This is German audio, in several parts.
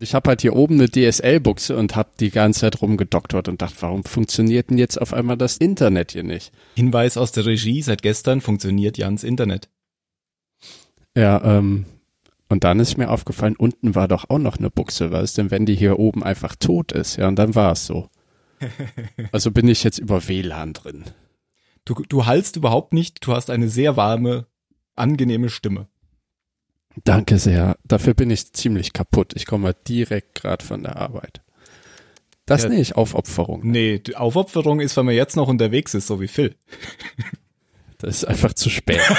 Ich habe halt hier oben eine DSL-Buchse und habe die ganze Zeit rumgedoktert und dachte, warum funktioniert denn jetzt auf einmal das Internet hier nicht? Hinweis aus der Regie, seit gestern funktioniert Jans Internet. Ja, ähm, und dann ist mir aufgefallen, unten war doch auch noch eine Buchse, was denn, wenn die hier oben einfach tot ist? Ja, und dann war es so. Also bin ich jetzt über WLAN drin. Du, du hallst überhaupt nicht, du hast eine sehr warme, angenehme Stimme. Danke sehr. Dafür bin ich ziemlich kaputt. Ich komme direkt gerade von der Arbeit. Das Ja. nenne ich Aufopferung. Nee, die Aufopferung ist, wenn man jetzt noch unterwegs ist, so wie Phil. Das ist einfach zu spät.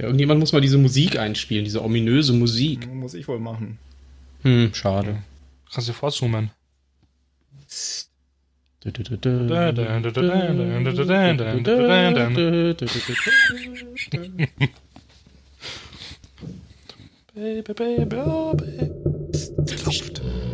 Ja, irgendjemand muss mal diese Musik einspielen, diese ominöse Musik. Muss ich wohl machen. Hm, schade. Kannst du vorzoomen. Baby, baby, baby. Luft.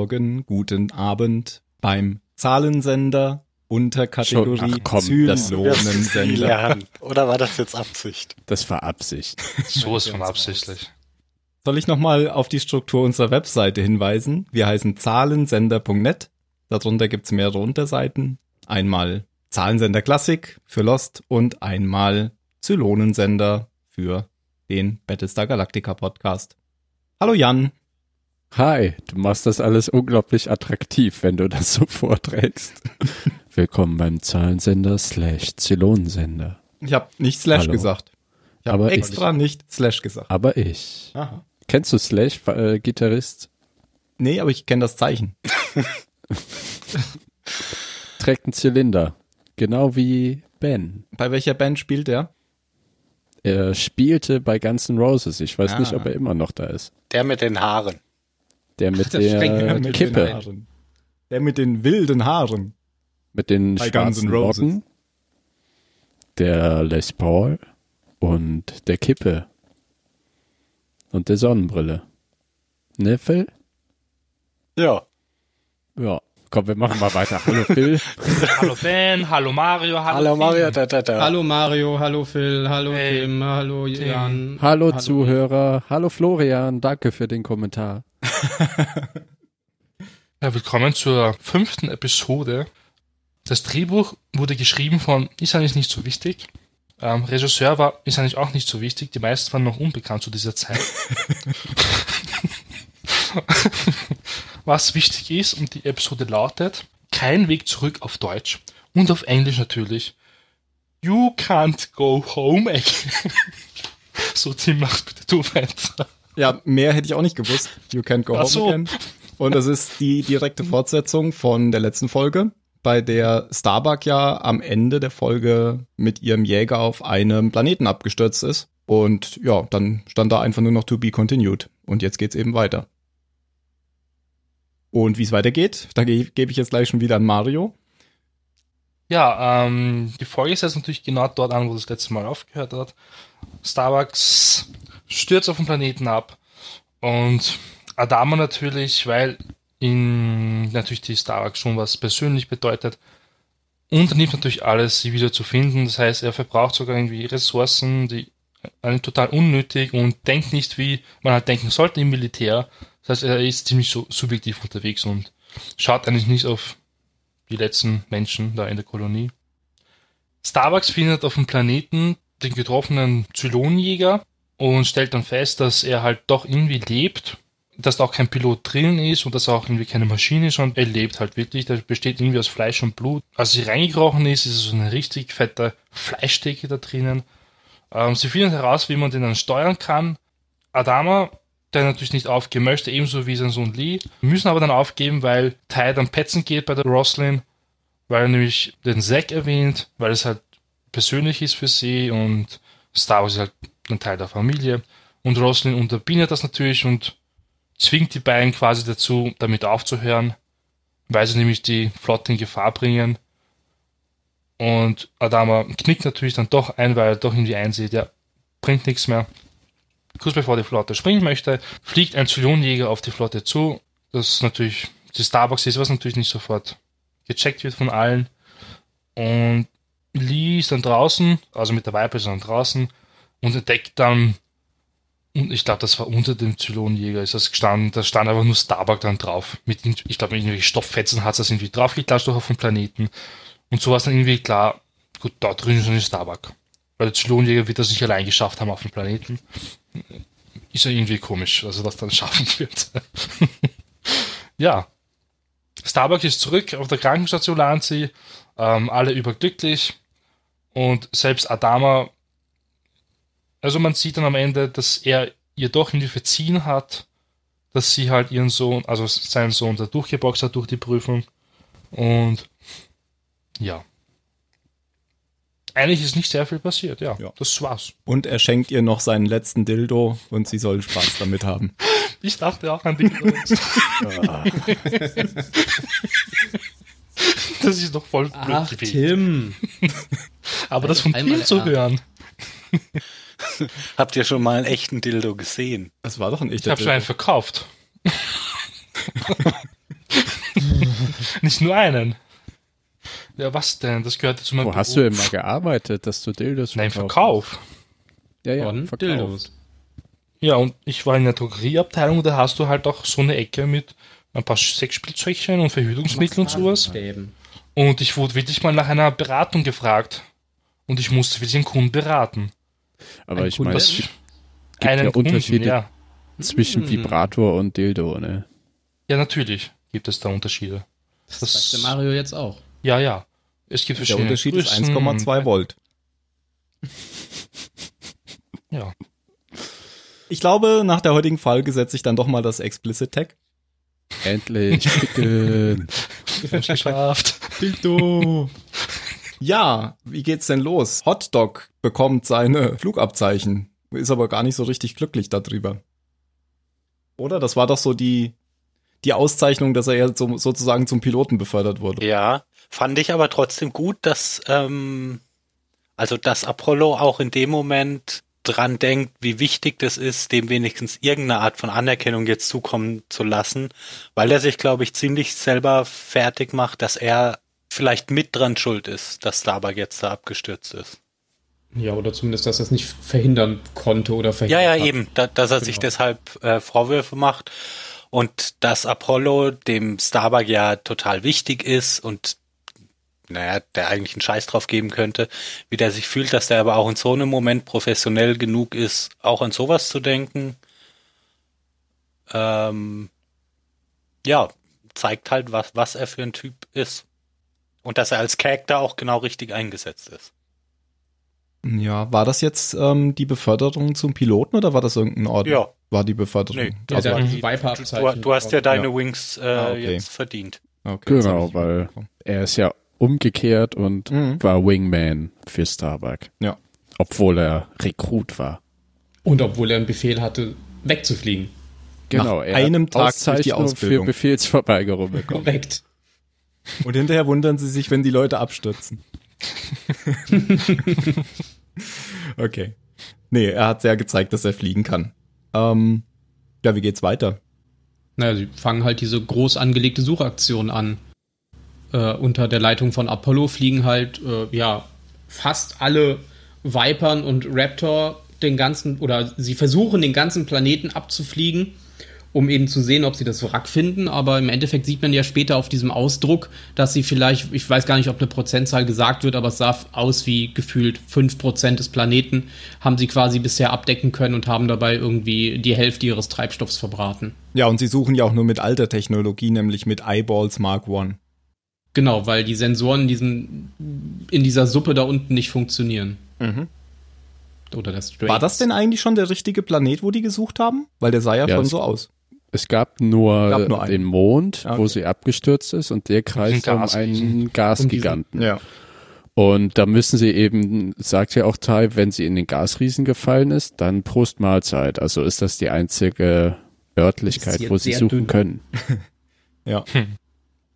Morgen, guten Abend beim Zahlensender Unterkategorie Schon- ach komm, das- Zylonensender. Oder war das jetzt Absicht? Das war Absicht. So ist von absichtlich. Soll ich nochmal auf die Struktur unserer Webseite hinweisen? Wir heißen zahlensender.net. Darunter gibt's mehrere Unterseiten. Einmal Zahlensender Klassik für Lost und einmal Zylonensender für den Battlestar Galactica Podcast. Hallo Jan. Hi, du machst das alles unglaublich attraktiv, wenn du das so vorträgst. Willkommen beim Zahlensender slash Zylonensender. Ich habe nicht Slash Hallo. gesagt. Ich habe Aber ich- extra nicht Slash gesagt. Aber ich. Aha. Kennst du Slash, äh, Gitarrist? Nee, aber ich kenne das Zeichen. Trägt einen Zylinder. Genau wie Ben. Bei welcher Band spielt er? Er spielte bei Guns N' Roses. Ich weiß Ah. nicht, ob er immer noch da ist. Der mit den Haaren. Der mit Der der mit den Kippe. Haaren. Der mit den wilden Haaren. Mit den Bei Guns schwarzen N' Roses. Locken. Der Les Paul und der Kippe. Und der Sonnenbrille. Ne, Phil? Ja. Ja. Komm, wir machen mal weiter. Hallo Phil. Hallo Ben, hallo Mario, hallo, Hallo Tim. Mario, da, da, da. Hallo Mario, hallo Phil, hallo Hey, Tim, hallo Jan. Hallo, Zuhörer. Hallo Florian. Danke für den Kommentar. Ja, willkommen zur fünften Episode. Das Drehbuch wurde geschrieben von, ist eigentlich nicht so wichtig. Ähm, Regisseur war, ist eigentlich auch nicht so wichtig. Die meisten waren noch unbekannt zu dieser Zeit. Was wichtig ist und die Episode lautet, kein Weg zurück auf Deutsch und auf Englisch natürlich. You can't go home again. so, Tim, mach bitte du weiter. Ja, mehr hätte ich auch nicht gewusst. You can't go Ach home so. again. Und das ist die direkte Fortsetzung von der letzten Folge, bei der Starbuck ja am Ende der Folge mit ihrem Jäger auf einem Planeten abgestürzt ist. Und ja, dann stand da einfach nur noch to be continued. Und jetzt geht's eben weiter. Und wie es weitergeht, da ge gebe ich jetzt gleich schon wieder an Mario. Ja, ähm, die Folge ist jetzt natürlich genau dort an, wo das letzte Mal aufgehört hat. Starbucks stürzt auf den Planeten ab und Adama natürlich, weil ihn natürlich die Starbucks schon was persönlich bedeutet, unternimmt natürlich alles, sie wieder zu finden. Das heißt, er verbraucht sogar irgendwie Ressourcen, die eigentlich total unnötig und denkt nicht, wie man halt denken sollte im Militär. Das heißt, er ist ziemlich so subjektiv unterwegs und schaut eigentlich nicht auf die letzten Menschen da in der Kolonie. Starbucks findet auf dem Planeten den getroffenen Zylonenjäger und stellt dann fest, dass er halt doch irgendwie lebt, dass da auch kein Pilot drin ist und dass er auch irgendwie keine Maschine ist und er lebt halt wirklich. Der besteht irgendwie aus Fleisch und Blut. Als sie reingekrochen ist, ist so eine richtig fette Fleischdecke da drinnen. Ähm, sie finden heraus, wie man den dann steuern kann. Adama der natürlich nicht aufgeben möchte, ebenso wie sein Sohn Lee, müssen aber dann aufgeben, weil Ty dann petzen geht bei der Roslyn, weil er nämlich den Zack erwähnt, weil es halt persönlich ist für sie und Star Wars ist halt ein Teil der Familie. Und Roslyn unterbindet das natürlich und zwingt die beiden quasi dazu, damit aufzuhören, weil sie nämlich die Flotte in Gefahr bringen. Und Adama knickt natürlich dann doch ein, weil er doch irgendwie einsieht, ja, bringt nichts mehr. Kurz bevor die Flotte springen möchte, fliegt ein Zylonjäger auf die Flotte zu. Das natürlich die Starbucks ist, was natürlich nicht sofort gecheckt wird von allen. Und Lee ist dann draußen, also mit der Viper ist dann draußen und entdeckt dann, und ich glaube, das war unter dem Zylonjäger, ist das gestanden, da stand einfach nur Starbuck dann drauf. Mit, ich glaube, mit irgendwelchen Stofffetzen hat es das irgendwie draufgeklatscht auf den Planeten. Und so war es dann irgendwie klar, gut, da drin ist ein Starbuck. Weil der Zylonjäger wird das nicht allein geschafft haben auf dem Planeten. Ist ja irgendwie komisch, dass er das dann schaffen wird. ja. Starbuck ist zurück auf der Krankenstation, sie. Ähm, alle überglücklich. Und selbst Adama, also man sieht dann am Ende, dass er ihr doch irgendwie verziehen hat, dass sie halt ihren Sohn, also seinen Sohn da durchgeboxt hat durch die Prüfung. Und ja. Eigentlich ist nicht sehr viel passiert, ja. Ja. Das war's. Und er schenkt ihr noch seinen letzten Dildo und sie soll Spaß damit haben. Ich dachte auch an die. das ist doch voll blöd Ach. Tim. Aber das vom einmal Bild zu ja. hören. Habt ihr schon mal einen echten Dildo gesehen? Das war doch ein Ich echter habe schon einen verkauft. Nicht nur einen. Ja, was denn? Das gehörte zu meinem Wo hast du denn mal gearbeitet, dass du Dildos Nein? Verkauf. Ja, ja, Von verkauft. Dildos. Ja, und ich war in der Drogerieabteilung, da hast du halt auch so eine Ecke mit ein paar Sexspielzeugchen und Verhütungsmittel und sowas. Stäben. Und ich wurde wirklich mal nach einer Beratung gefragt. Und ich musste wirklich den Kunden beraten. Aber Ein ich meine, es gibt Einen ja Unterschiede ja. zwischen Hm. Vibrator und Dildo, ne? Ja, natürlich gibt es da Unterschiede. Das Das- sagt der Mario jetzt auch. Ja, ja. Es gibt Der verschiedene Unterschied ist Größen. 1,2 Volt. Ja. Ich glaube, nach der heutigen Folge setze ich dann doch mal das Explicit Tag. Endlich haben's geschafft. Dildo. Ja, wie geht's denn los? Hotdog bekommt seine Flugabzeichen, ist aber gar nicht so richtig glücklich darüber. Oder? Das war doch so die, die Auszeichnung, dass er ja so, sozusagen zum Piloten befördert wurde. Ja, fand ich aber trotzdem gut, dass ähm, also dass Apollo auch in dem Moment dran denkt, wie wichtig das ist, dem wenigstens irgendeine Art von Anerkennung jetzt zukommen zu lassen, weil er sich, glaube ich, ziemlich selber fertig macht, dass er vielleicht mit dran schuld ist, dass Starbuck jetzt da abgestürzt ist. Ja, oder zumindest, dass er es nicht verhindern konnte oder Ja, verhindert ja, hat. eben, da, dass er sich Genau. deshalb äh, Vorwürfe macht und dass Apollo dem Starbuck ja total wichtig ist und naja, der eigentlich einen Scheiß drauf geben könnte, wie der sich fühlt, dass der aber auch in so einem Moment professionell genug ist, auch an sowas zu denken. Ähm, ja, zeigt halt, was, was er für ein Typ ist. Und dass er als Charakter auch genau richtig eingesetzt ist. Ja, war das jetzt ähm, die Beförderung zum Piloten oder war das irgendein Ort? Ja. War die Beförderung? Nee, Ja, also, Mhm. die. Du, du hast ja deine Ja. Wings äh, Ah, okay. jetzt verdient. okay, Genau, weil er ist ja umgekehrt und Mhm. war Wingman für Starbuck. Ja. Obwohl er Rekrut war. Und obwohl er einen Befehl hatte, wegzufliegen. Genau, Nach er einem Tag durch die Auszeichnung Ausbildung. für Befehlsverweigerung bekommen. Korrekt. Und hinterher wundern sie sich, wenn die Leute abstürzen. okay. Nee, er hat sehr gezeigt, dass er fliegen kann. Ähm, ja, wie geht's weiter? Naja, sie fangen halt diese groß angelegte Suchaktion an. Äh, unter der Leitung von Apollo fliegen halt, äh, ja, fast alle Vipern und Raptor den ganzen, oder sie versuchen den ganzen Planeten abzufliegen, um eben zu sehen, ob sie das Wrack finden. Aber im Endeffekt sieht man ja später auf diesem Ausdruck, dass sie vielleicht, ich weiß gar nicht, ob eine Prozentzahl gesagt wird, aber es sah aus wie gefühlt 5% des Planeten haben sie quasi bisher abdecken können und haben dabei irgendwie die Hälfte ihres Treibstoffs verbraten. Ja, und sie suchen ja auch nur mit alter Technologie, nämlich mit Eyeballs Mark One. Genau, weil die Sensoren in, diesem, in dieser Suppe da unten nicht funktionieren. oder der Straits. War das denn eigentlich schon der richtige Planet, wo die gesucht haben? Weil der sah ja, Ja, schon so aus. Es gab nur, Gab nur einen. den Mond, Ah, wo okay. sie abgestürzt ist und der kreist um einen Gasgiganten. Ja. Und da müssen sie eben, sagt ja auch Ty, wenn sie in den Gasriesen gefallen ist, dann Prost Mahlzeit. Also ist das die einzige Örtlichkeit, wo sie suchen dünn. können. Ja.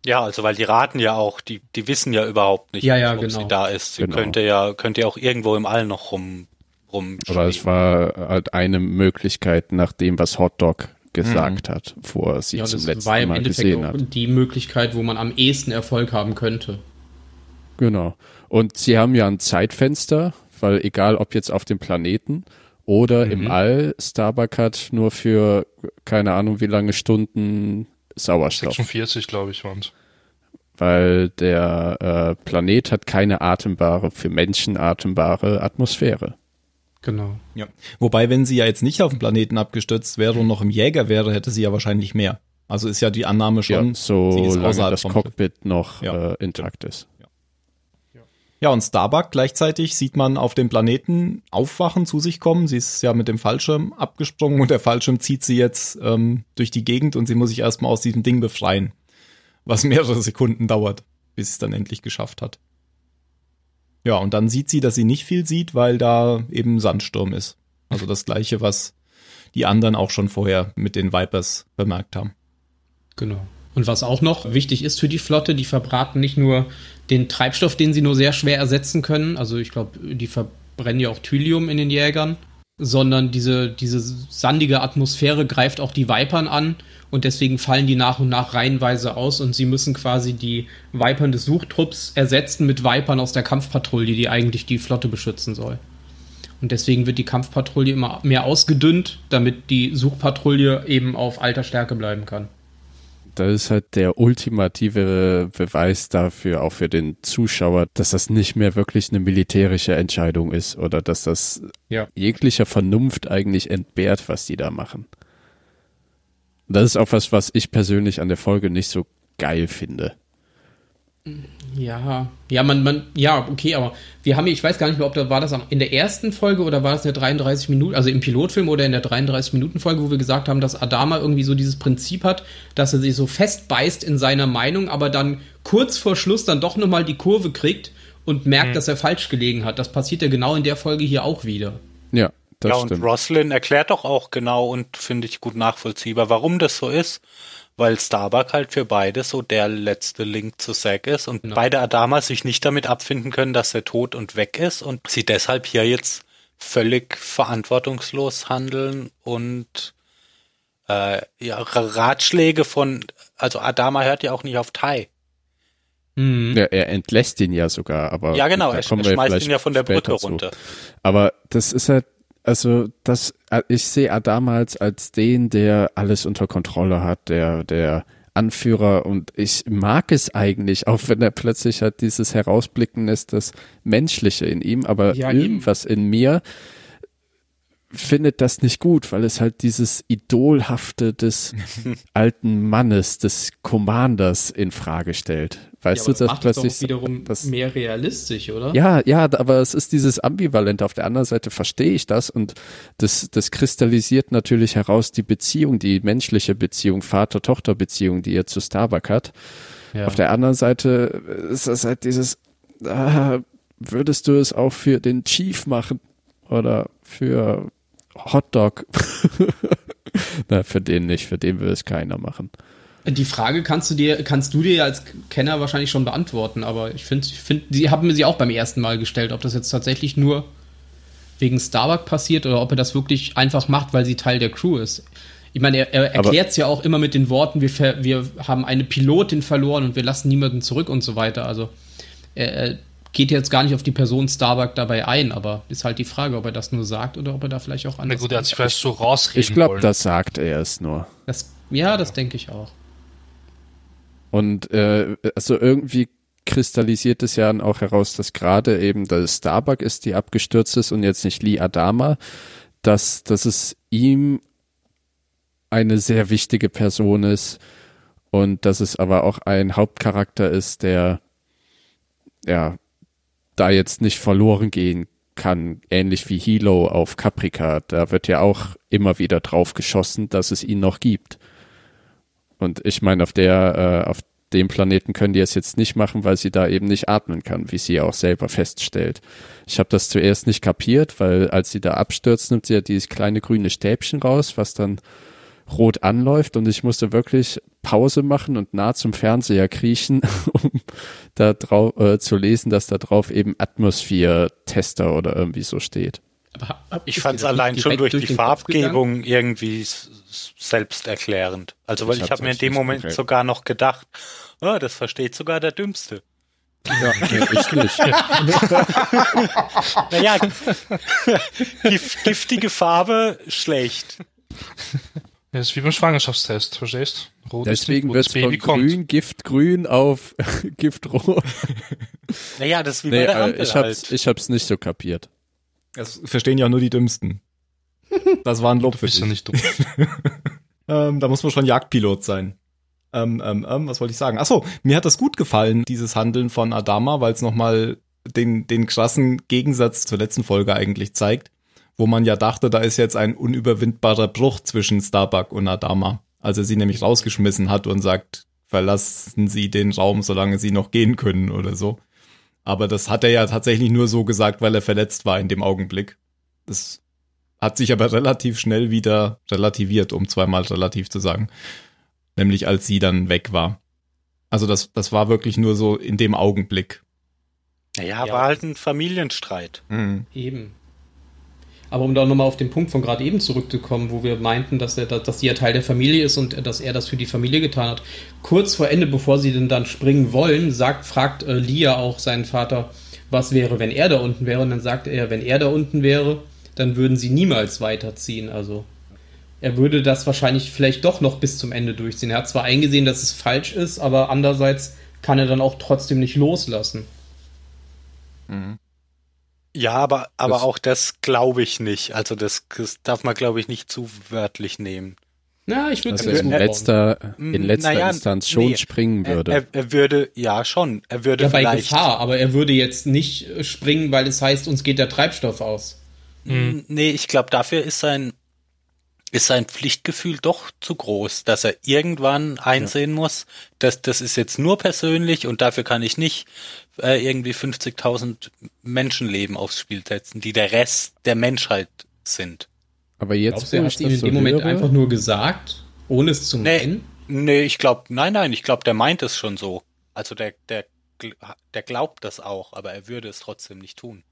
Ja, also weil die raten ja auch, die, die wissen ja überhaupt nicht, Ja, ja, ob genau. sie da ist. Sie Genau. könnte ja, könnte ja auch irgendwo im All noch rum, rum. Aber es war halt eine Möglichkeit nach dem, was Hotdog gesagt hat, wo er sie ja, zum das letzten war im Mal Endeffekt gesehen auch hat. die Möglichkeit, wo man am ehesten Erfolg haben könnte. Genau. Und sie haben ja ein Zeitfenster, weil egal ob jetzt auf dem Planeten oder Mhm. im All, Starbuck hat nur für keine Ahnung wie lange Stunden Sauerstoff. 46, glaube ich, waren Weil der äh, Planet hat keine atembare, für Menschen atembare Atmosphäre. Genau. ja. Wobei, wenn sie ja jetzt nicht auf dem Planeten abgestürzt wäre und noch im Jäger wäre, hätte sie ja wahrscheinlich mehr. Also ist ja die Annahme schon. Ja, so lange das Cockpit noch Ja. äh, intakt ist. Ja, und Starbuck gleichzeitig sieht man auf dem Planeten aufwachen, zu sich kommen. Sie ist ja mit dem Fallschirm abgesprungen und der Fallschirm zieht sie jetzt ähm, durch die Gegend und sie muss sich erstmal aus diesem Ding befreien. Was mehrere Sekunden dauert, bis sie es dann endlich geschafft hat. Ja, und dann sieht sie, dass sie nicht viel sieht, weil da eben Sandsturm ist. Also das gleiche, was die anderen auch schon vorher mit den Vipers bemerkt haben. Genau. Und was auch noch wichtig ist für die Flotte, die verbraten nicht nur den Treibstoff, den sie nur sehr schwer ersetzen können, also ich glaube, die verbrennen ja auch Thylium in den Jägern, sondern diese, diese sandige Atmosphäre greift auch die Vipern an und deswegen fallen die nach und nach reihenweise aus und sie müssen quasi die Vipern des Suchtrupps ersetzen mit Vipern aus der Kampfpatrouille, die eigentlich die Flotte beschützen soll. Und deswegen wird die Kampfpatrouille immer mehr ausgedünnt, damit die Suchpatrouille eben auf alter Stärke bleiben kann. Das ist halt der ultimative Beweis dafür, auch für den Zuschauer, dass das nicht mehr wirklich eine militärische Entscheidung ist oder dass das Ja. jeglicher Vernunft eigentlich entbehrt, was die da machen. Das ist auch was, was ich persönlich an der Folge nicht so geil finde. Ja, ja, man, man, ja, okay, aber wir haben, ich weiß gar nicht mehr, ob da war das in der ersten Folge oder war das in der 33 Minuten, also im Pilotfilm oder in der 33 Minuten Folge, wo wir gesagt haben, dass Adama irgendwie so dieses Prinzip hat, dass er sich so festbeißt in seiner Meinung, aber dann kurz vor Schluss dann doch nochmal die Kurve kriegt und merkt, dass er falsch gelegen hat. Das passiert ja genau in der Folge hier auch wieder. Ja, das ja, und stimmt. Roslyn erklärt doch auch genau und finde ich gut nachvollziehbar, warum das so ist. Weil Starbuck halt für beide so der letzte Link zu Zack ist und Genau. beide Adama sich nicht damit abfinden können, dass er tot und weg ist und sie deshalb hier jetzt völlig verantwortungslos handeln und äh, ja, Ratschläge von, also Adama hört ja auch nicht auf Tai. Mhm. Ja, er entlässt ihn ja sogar, aber Ja, genau, er, er kommen wir schmeißt vielleicht ihn ja von der später Brücke zu. runter. Aber das ist halt, also das, ich sehe Adamals als den, der alles unter Kontrolle hat, der, der Anführer und ich mag es eigentlich, auch wenn er plötzlich halt dieses Herausblicken ist, das Menschliche in ihm, aber Ja, eben. irgendwas in mir findet das nicht gut, weil es halt dieses Idolhafte des alten Mannes, des Commanders in Frage stellt. Weißt du, dass macht plötzlich doch wiederum das, mehr realistisch, oder? ja, ja, aber es ist dieses Ambivalente. Auf der anderen Seite verstehe ich das und das, das kristallisiert natürlich heraus die Beziehung, die menschliche Beziehung, Vater-Tochter-Beziehung, die er zu Starbuck hat. Ja. Auf der anderen Seite ist das halt dieses, ah, würdest du es auch für den Chief machen oder für Hotdog? Na, für den nicht, für den will es keiner machen. Die Frage kannst du dir, kannst du dir als Kenner wahrscheinlich schon beantworten, aber ich finde, ich find, sie haben mir sie auch beim ersten Mal gestellt, ob das jetzt tatsächlich nur wegen Starbuck passiert oder ob er das wirklich einfach macht, weil sie Teil der Crew ist. Ich meine, er, er erklärt es ja auch immer mit den Worten, wir, wir haben eine Pilotin verloren und wir lassen niemanden zurück und so weiter. Also er, er geht jetzt gar nicht auf die Person Starbuck dabei ein, aber ist halt die Frage, ob er das nur sagt oder ob er da vielleicht auch Na anders. gut, er hat sich vielleicht so rausreden Ich glaube, das sagt er es nur. das, ja, das denke ich auch. Und äh, also irgendwie kristallisiert es ja dann auch heraus, dass gerade eben das Starbuck ist, die abgestürzt ist und jetzt nicht Lee Adama, dass, dass es ihm eine sehr wichtige Person ist und dass es aber auch ein Hauptcharakter ist, der ja da jetzt nicht verloren gehen kann, ähnlich wie Hilo auf Caprica. Da wird ja auch immer wieder drauf geschossen, dass es ihn noch gibt. Und ich meine, auf der, äh, auf dem Planeten können die es jetzt nicht machen, weil sie da eben nicht atmen kann, wie sie auch selber feststellt. Ich habe das zuerst nicht kapiert, weil als sie da abstürzt, nimmt sie ja dieses kleine grüne Stäbchen raus, was dann rot anläuft und ich musste wirklich Pause machen und nah zum Fernseher kriechen, um da drauf äh, zu lesen, dass da drauf eben Atmosphäre-Tester oder irgendwie so steht. Aber, ich fand es allein schon durch, durch die Farbgebung irgendwie selbsterklärend. Also weil ich, ich habe mir in dem Moment konkret. sogar noch gedacht, oh, das versteht sogar der Dümmste. Ja, ich nicht. naja, giftige Farbe schlecht. Das ist wie beim Schwangerschaftstest, verstehst? Rot Deswegen wird es von kommt. grün, Giftgrün auf Giftrot. Naja, das ist wie nee, bei der Ampel ich hab's, halt. ich hab's nicht so kapiert. Das verstehen ja nur die Dümmsten. Das war ein Lob für dich. ja nicht dumm. ähm, da muss man schon Jagdpilot sein. Ähm, ähm, ähm, was wollte ich sagen? Achso, mir hat das gut gefallen, dieses Handeln von Adama, weil es nochmal den, den krassen Gegensatz zur letzten Folge eigentlich zeigt, wo man ja dachte, da ist jetzt ein unüberwindbarer Bruch zwischen Starbuck und Adama. Als er sie nämlich rausgeschmissen hat und sagt, verlassen Sie den Raum, solange Sie noch gehen können oder so. Aber das hat er ja tatsächlich nur so gesagt, weil er verletzt war in dem Augenblick. Das hat sich aber relativ schnell wieder relativiert, um zweimal relativ zu sagen. Nämlich als sie dann weg war. Also das, das war wirklich nur so in dem Augenblick. Naja, ja. war halt ein Familienstreit. Mhm. Eben. Aber um da nochmal auf den Punkt von gerade eben zurückzukommen, wo wir meinten, dass er, dass sie ja Teil der Familie ist und dass er das für die Familie getan hat. Kurz vor Ende, bevor sie denn dann springen wollen, sagt, fragt äh, Lia auch seinen Vater, was wäre, wenn er da unten wäre. Und dann sagt er, wenn er da unten wäre, dann würden sie niemals weiterziehen. Also er würde das wahrscheinlich vielleicht doch noch bis zum Ende durchziehen. Er hat zwar eingesehen, dass es falsch ist, aber andererseits kann er dann auch trotzdem nicht loslassen. Mhm. Ja, aber, aber das, auch das glaube ich nicht. Also das, das darf man, glaube ich, nicht zu wörtlich nehmen. Na, ich würde also in letzter, in letzter naja, Instanz schon nee, springen würde. Er, er, würde, ja schon, er würde ja, vielleicht. bei Gefahr, aber er würde jetzt nicht springen, weil es heißt, uns geht der Treibstoff aus. Mhm. Nee, ich glaube, dafür ist sein, ist sein Pflichtgefühl doch zu groß, dass er irgendwann einsehen ja. muss, dass das ist jetzt nur persönlich und dafür kann ich nicht äh, irgendwie 50.000 Menschenleben aufs Spiel setzen, die der Rest der Menschheit sind. Aber jetzt Glaubst du, er hat ihm in dem Moment höre? einfach nur gesagt, ohne es zu meinen? Nee, nee ich glaube, nein, nein, ich glaube, der meint es schon so. Also der, der, der glaubt das auch, aber er würde es trotzdem nicht tun.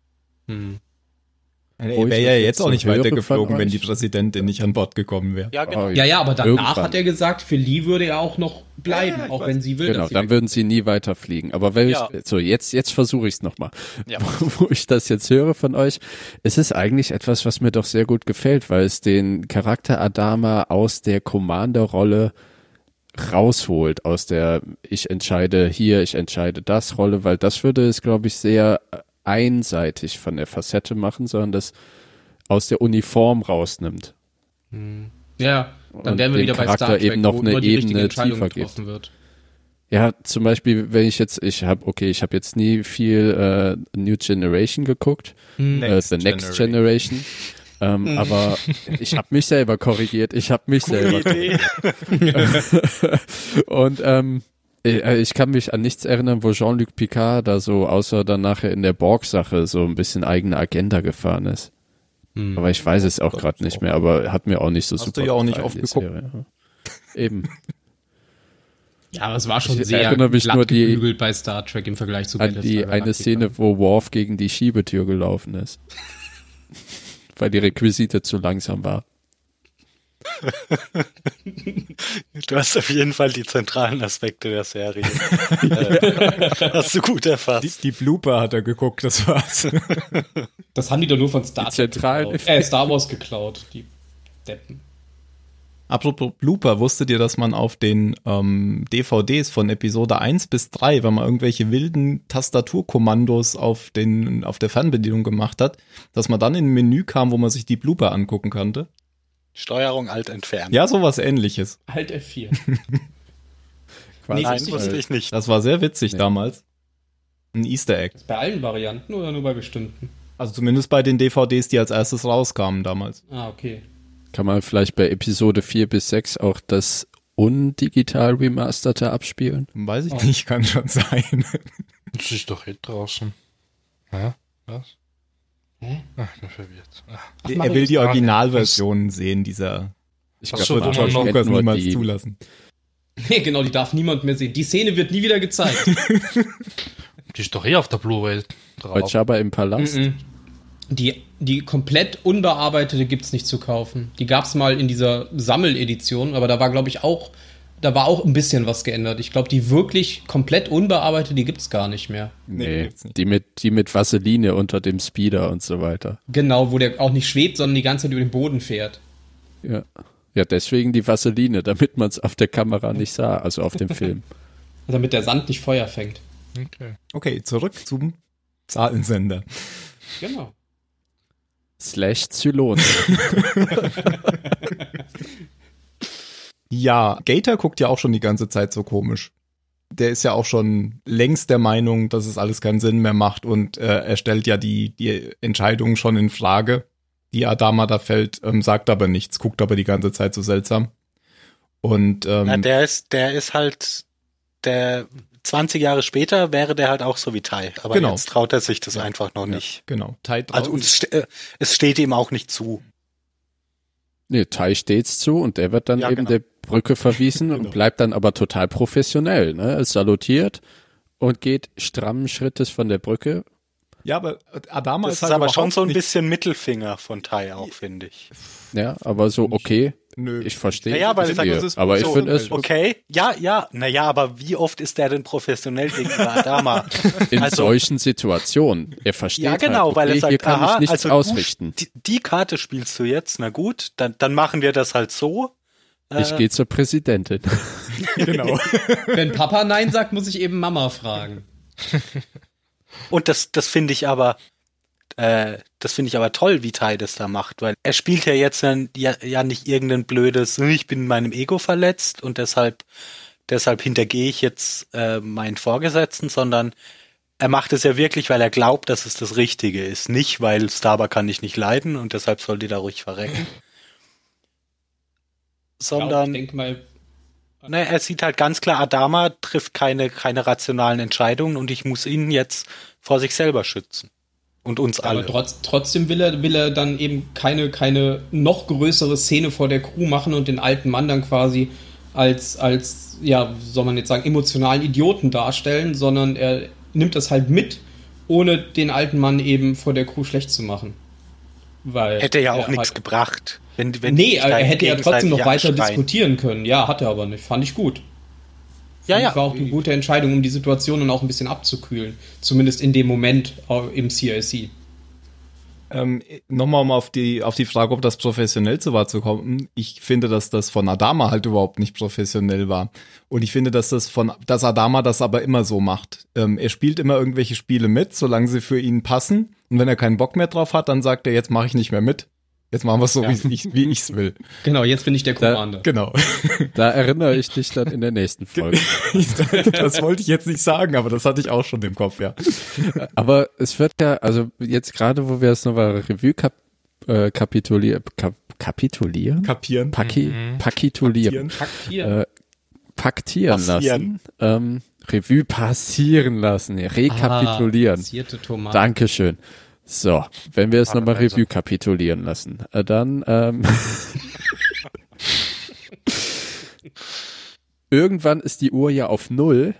Hm. Er wäre ja jetzt auch nicht weitergeflogen, wenn die Präsidentin nicht an Bord gekommen wäre. Ja, genau. ja, ja, aber danach Irgendwann. hat er gesagt, für Lee würde er auch noch bleiben, ja, ja, auch weiß. wenn sie will. Genau, dann würden sie nie weiterfliegen. Aber wenn ja. ich, so jetzt, jetzt versuche ich es nochmal. Ja. Wo ich das jetzt höre von euch, es ist eigentlich etwas, was mir doch sehr gut gefällt, weil es den Charakter Adama aus der Commander-Rolle rausholt, aus der ich entscheide hier, ich entscheide das Rolle, weil das würde es, glaube ich, sehr einseitig von der Facette machen, sondern das aus der Uniform rausnimmt. Hm. Ja, dann wären wir wieder bei Charakter Star Trek, eben noch eine Ebene tiefer geht. Wird. Ja, zum Beispiel, wenn ich jetzt, ich habe, okay, ich habe jetzt nie viel äh, New Generation geguckt, hm. äh, The Next Generation. Generation. Ähm, hm. aber ich habe mich selber korrigiert. Ich habe mich Coole selber. Und ähm, äh, äh, ich kann mich an nichts erinnern, wo Jean-Luc Picard da so, außer dann nachher in der Borg-Sache, so ein bisschen eigene Agenda gefahren ist. Hm. Aber ich weiß es auch gerade nicht mehr, aber hat mir auch nicht so Hast super du ja auch nicht aufgeguckt. Eben. Ja, aber es war schon ich sehr erinnere mich nur die, bei Star Trek im Vergleich zu an die eine Szene, wo Worf gegen die Schiebetür gelaufen ist. Weil die Requisite zu langsam war. Du hast auf jeden Fall die zentralen Aspekte der Serie. äh, hast du gut erfasst. Die, die, Blooper hat er geguckt, das war's. Das haben die doch nur von Star, geklaut. Äh, Star Wars geklaut, die Deppen. Apropos Blooper, wusstet ihr, dass man auf den ähm, DVDs von Episode 1 bis 3, wenn man irgendwelche wilden Tastaturkommandos auf, den, auf der Fernbedienung gemacht hat, dass man dann in ein Menü kam, wo man sich die Blooper angucken konnte? Steuerung Alt entfernen. Ja, sowas ähnliches. Alt F4. Nein, wusste ich nicht. Das war sehr witzig nee. damals. Ein Easter Egg. Bei allen Varianten oder nur bei bestimmten? Also zumindest bei den DVDs, die als erstes rauskamen damals. Ah, okay. Kann man vielleicht bei Episode 4 bis 6 auch das undigital remasterte abspielen? Weiß ich Oh. nicht, kann schon sein. Das ist doch eh draußen. Hä? Was? Hä? Ach, ich bin verwirrt. Ach, er will die Originalversion sehen, dieser. Ich Ach glaub, so, das wird noch- Lucas niemals die- zulassen. Nee, genau, die darf niemand mehr sehen. Die Szene wird nie wieder gezeigt. die ist doch eh auf der Blu-ray drauf. Heute aber im Palast. Mhm. Die, die komplett unbearbeitete gibt's nicht zu kaufen. Die gab's mal in dieser Sammeledition, aber da war, glaube ich, auch, da war auch ein bisschen was geändert. Ich glaube, die wirklich komplett unbearbeitete, die gibt's gar nicht mehr. Nee, die mit, die mit Vaseline unter dem Speeder und so weiter. Genau, wo der auch nicht schwebt, sondern die ganze Zeit über den Boden fährt. Ja. Ja, deswegen die Vaseline, damit man es auf der Kamera nicht sah, also auf dem Film. Damit der Sand nicht Feuer fängt. Okay. Okay, zurück zum Zahlensender. Genau. Slash Zylon. Ja, Gator guckt ja auch schon die ganze Zeit so komisch. Der ist ja auch schon längst der Meinung, dass es alles keinen Sinn mehr macht und äh, er stellt ja die, die Entscheidung schon in Frage, die Adama da fällt, ähm, sagt aber nichts, guckt aber die ganze Zeit so seltsam. Und ähm, Ja, der ist, der ist halt, der 20 Jahre später wäre der halt auch so wie Tai. Aber Genau. jetzt traut er sich das einfach noch nicht. genau, Tai Also und es, ste- äh, es steht ihm auch nicht zu. Nee, Tai steht's zu und der wird dann Ja, eben genau. der Brücke verwiesen und bleibt dann aber total professionell. Ne? Es salutiert und geht strammen Schrittes von der Brücke. Ja, aber Adama Das ist ist halt aber schon so ein bisschen Mittelfinger von Tai auch, finde ich. Ja, aber so, okay, Nö. ich verstehe. Naja, weil ich ich sag, verstehe. das ist aber ich so finde es Okay, ja, ja, naja, aber wie oft ist der denn professionell gegenüber Adama? in also- solchen Situationen. Er versteht Ja, genau, halt, weil okay, er sagt, hier kann aha, ich nichts also du, ausrichten. die, die Karte spielst du jetzt, na gut, dann, dann machen wir das halt so. Ich Äh, gehe zur Präsidentin. genau. Wenn Papa Nein sagt, muss ich eben Mama fragen. Und das, das finde ich aber, äh, das finde ich aber toll, wie Tai das da macht, weil er spielt ja jetzt ja, ja nicht irgendein blödes, "Hm, ich bin in meinem Ego verletzt und deshalb, deshalb hintergehe ich jetzt äh, meinen Vorgesetzten, sondern er macht es ja wirklich, weil er glaubt, dass es das Richtige ist. Nicht, weil Starbuck kann ich nicht leiden und deshalb soll die da ruhig verrecken. Sondern, ich denke mal, naja, er sieht halt ganz klar, Adama trifft keine, keine rationalen Entscheidungen und ich muss ihn jetzt vor sich selber schützen. Und uns alle. aber trotz, trotzdem will er, will er dann eben keine, keine noch größere Szene vor der Crew machen und den alten Mann dann quasi als, als, ja, soll man jetzt sagen, emotionalen Idioten darstellen, sondern er nimmt das halt mit, ohne den alten Mann eben vor der Crew schlecht zu machen. Weil Hätte ja auch nichts halt- gebracht. Wenn, wenn Nee, er hätte ja trotzdem noch weiter diskutieren können. Ja, hat er aber nicht. Fand ich gut. Ja, ja. ich War auch eine gute Entscheidung, um die Situation dann auch ein bisschen abzukühlen. Zumindest in dem Moment äh, im CIC. Ähm, Nochmal um auf die, auf die Frage, ob das professionell so war zu kommen. Ich finde, dass das von Adama halt überhaupt nicht professionell war. Und ich finde, dass das von, dass Adama das aber immer so macht. Ähm, er spielt immer irgendwelche Spiele mit, solange sie für ihn passen. Und wenn er keinen Bock mehr drauf hat, dann sagt er, jetzt mache ich nicht mehr mit. Jetzt machen wir es so, wie ich wie ich's will. Genau, jetzt bin ich der Commander. Genau. Da erinnere ich dich dann in der nächsten Folge. das wollte ich jetzt nicht sagen, aber das hatte ich auch schon im Kopf, ja. Aber es wird ja, also jetzt gerade, wo wir das nochmal Revue kap äh, kapitulieren, kap kapitulieren? Kapieren. Paki pakitulieren. Paktieren. Äh, paktieren Passieren. lassen. Ähm, Revue passieren lassen. ja, Rekapitulieren. Passierte Tomaten. Dankeschön. So, wenn wir es nochmal Paradiese. Revue kapitulieren lassen, äh, dann ähm, irgendwann ist die Uhr ja auf Null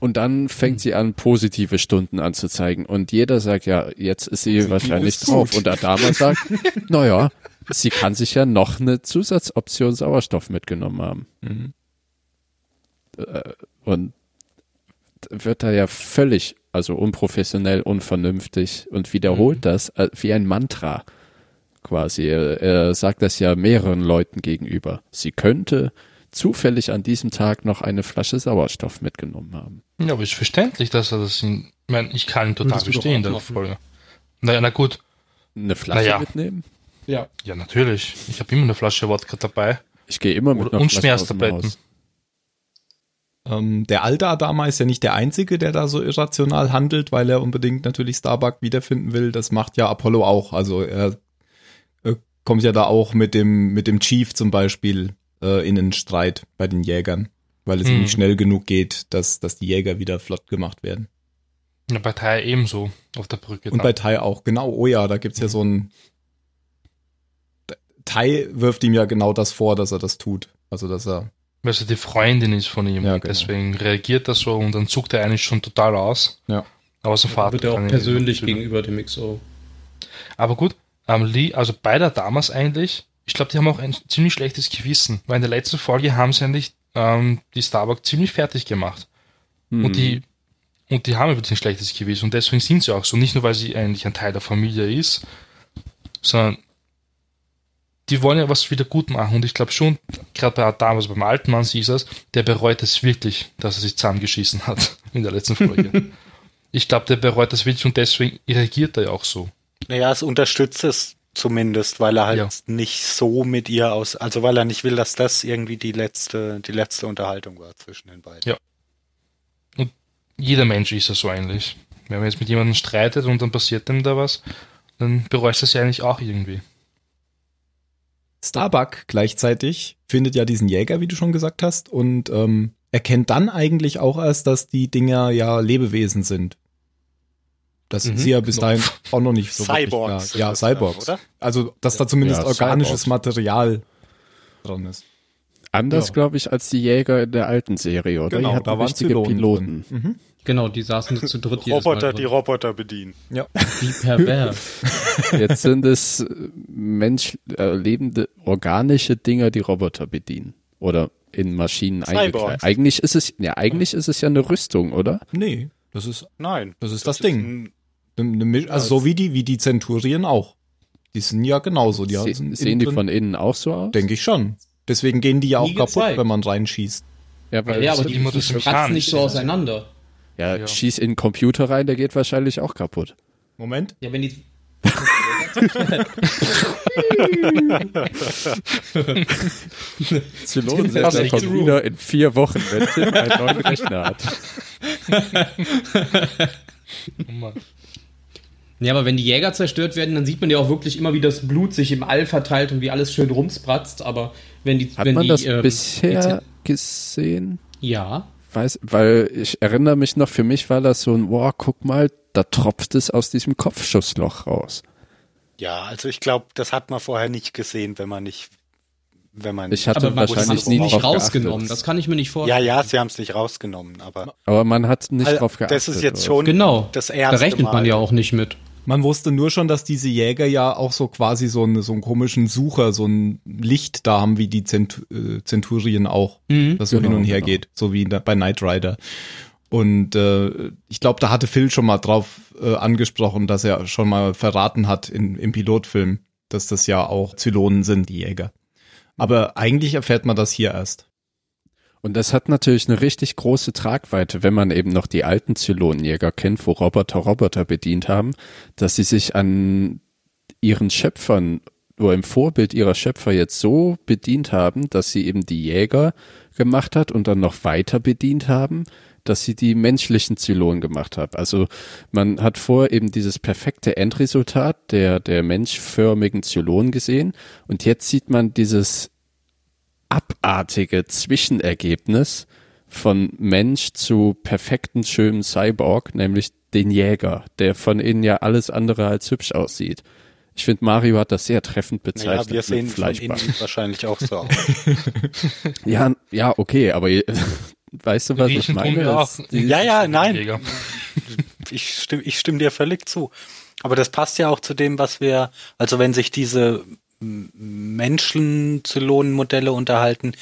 und dann fängt sie an, positive Stunden anzuzeigen und jeder sagt, ja, jetzt ist sie wahrscheinlich ist drauf gut. und Adama sagt, naja, sie kann sich ja noch eine Zusatzoption Sauerstoff mitgenommen haben. Mhm. Äh, und wird da ja völlig, also unprofessionell, unvernünftig und wiederholt das äh, wie ein Mantra quasi. Er, er sagt das ja mehreren Leuten gegenüber. Sie könnte zufällig an diesem Tag noch eine Flasche Sauerstoff mitgenommen haben. Ja, aber ist verständlich, dass er das in, ich meine, ich kann ihn total verstehen, der. Folge. Naja, na gut. Eine Flasche Naja. mitnehmen? Ja. Ja, natürlich. Ich habe immer eine Flasche Wodka dabei. Ich gehe immer mit Oder- einer und Flasche aus dem Schmerztabletten. Haus. Ähm, der alte Adama ist ja nicht der Einzige, der da so irrational handelt, weil er unbedingt natürlich Starbuck wiederfinden will. Das macht ja Apollo auch. Also er äh, kommt ja da auch mit dem, mit dem Chief zum Beispiel äh, in einen Streit bei den Jägern, weil es Hm. ihm nicht schnell genug geht, dass, dass die Jäger wieder flott gemacht werden. Ja, bei Tai ebenso auf der Brücke. Und dann. bei Tai auch, genau, oh ja, da gibt's ja so ein Tai wirft ihm ja genau das vor, dass er das tut. Also dass er weil sie die Freundin ist von ihm. Ja, genau. Deswegen reagiert er so und dann zuckt er eigentlich schon total aus. Ja. Aber Vater Wird er auch persönlich gegenüber dem XO. Aber gut, ähm, Lee, also beide damals eigentlich, ich glaube, die haben auch ein ziemlich schlechtes Gewissen, weil in der letzten Folge haben sie eigentlich ähm, die Starbuck ziemlich fertig gemacht. Mhm. Und die und die haben wirklich ein schlechtes Gewissen und deswegen sind sie auch so. Nicht nur, weil sie eigentlich ein Teil der Familie ist, sondern die wollen ja was wieder gut machen. Und ich glaube schon, gerade bei Adam, also beim alten Mann siehst du es, der bereut es wirklich, dass er sich zusammengeschissen hat in der letzten Folge. ich glaube, der bereut das wirklich und deswegen reagiert er ja auch so. Naja, es unterstützt es zumindest, weil er halt Ja. nicht so mit ihr aus, also weil er nicht will, dass das irgendwie die letzte, die letzte Unterhaltung war zwischen den beiden. Ja. Jeder Mensch ist ja so eigentlich. Wenn man jetzt mit jemandem streitet und dann passiert dem da was, dann bereust du es ja eigentlich auch irgendwie. Starbuck gleichzeitig findet ja diesen Jäger, wie du schon gesagt hast, und ähm, erkennt dann eigentlich auch erst, dass die Dinger ja Lebewesen sind. Das Mhm. ist ja bis dahin auch noch nicht so Cyborgs. Ja, sind das Cyborgs. dann, oder? Also, dass da zumindest Ja, organisches Cyborgs. Material dran ist. Anders, Ja. glaube ich, als die Jäger in der alten Serie, oder? Genau, die hatten da waren richtige Piloten. Mhm. Genau, die saßen so zu dritt jedes Roboter, die. Roboter bedienen. Ja. Wie pervers. Jetzt sind es äh, Mensch, äh, lebende, organische Dinger, die Roboter bedienen. Oder in Maschinen eingekleidet. Eigentlich ist es, ja, eigentlich ist es ja eine Rüstung, oder? Nee, das ist Nein. Das ist das Ding. ein- eine, eine also so wie die, wie die Zenturien auch. Die sind ja genauso. Die Se sind sehen die drin- von innen auch so aus? Denke ich schon. Deswegen gehen die ja auch kaputt, gezeigt. wenn man reinschießt. Ja, weil ja, das- aber die, die das mechanisch nicht so ist. auseinander. Ja, Ja. schieß in den Computer rein, der geht wahrscheinlich auch kaputt. Moment. Ja, wenn die. Echt kommt true. wieder in vier Wochen, wenn Tim einen neuen Rechner hat. Oh Mann. Ja, aber wenn die Jäger zerstört werden, dann sieht man ja auch wirklich immer, wie das Blut sich im All verteilt und wie alles schön rumspratzt. Aber wenn die. Hat wenn man die, das ähm, bisher gesehen? Ja. Weiß, weil ich erinnere mich noch, für mich war das so ein, wow, guck mal, da tropft es aus diesem Kopfschussloch raus. Ja, also ich glaube, das hat man vorher nicht gesehen, wenn man nicht, wenn man. Ich hatte Aber wahrscheinlich haben es nie nicht rausgenommen. geachtet. Das kann ich mir nicht ja, vorstellen. ja, sie haben es nicht rausgenommen, aber Aber man hat nicht Also, drauf geachtet. das ist jetzt schon Genau. das Da erste rechnet Mal. man ja auch nicht mit. Man wusste nur schon, dass diese Jäger ja auch so quasi so, eine, so einen komischen Sucher, so ein Licht da haben, wie die Zent äh, Zenturien auch, Mhm. das so Genau, hin und her genau. geht, so wie bei Knight Rider. Und äh, ich glaube, da hatte Phil schon mal drauf äh, angesprochen, dass er schon mal verraten hat in, im Pilotfilm, dass das ja auch Zylonen sind, die Jäger. Aber eigentlich erfährt man das hier erst. Und das hat natürlich eine richtig große Tragweite, wenn man eben noch die alten Zylonenjäger kennt, wo Roboter Roboter bedient haben, dass sie sich an ihren Schöpfern oder im Vorbild ihrer Schöpfer jetzt so bedient haben, dass sie eben die Jäger gemacht hat und dann noch weiter bedient haben, dass sie die menschlichen Zylonen gemacht hat. Also man hat vor eben dieses perfekte Endresultat der, der menschförmigen Zylonen gesehen und jetzt sieht man dieses abartige Zwischenergebnis von Mensch zu perfekten, schönen Cyborg, nämlich den Jäger, der von innen ja alles andere als hübsch aussieht. Ich finde, Mario hat das sehr treffend bezeichnet. Naja, wir sehen von innen wahrscheinlich auch so aus. Ja, ja, okay, aber weißt du, was ich Riechen tun meine? auch. Ja, ja, nein. Ich stimme, ich stimme dir völlig zu. Aber das passt ja auch zu dem, was wir, also wenn sich diese M- Menschen-Zylonen-Modelle unterhalten,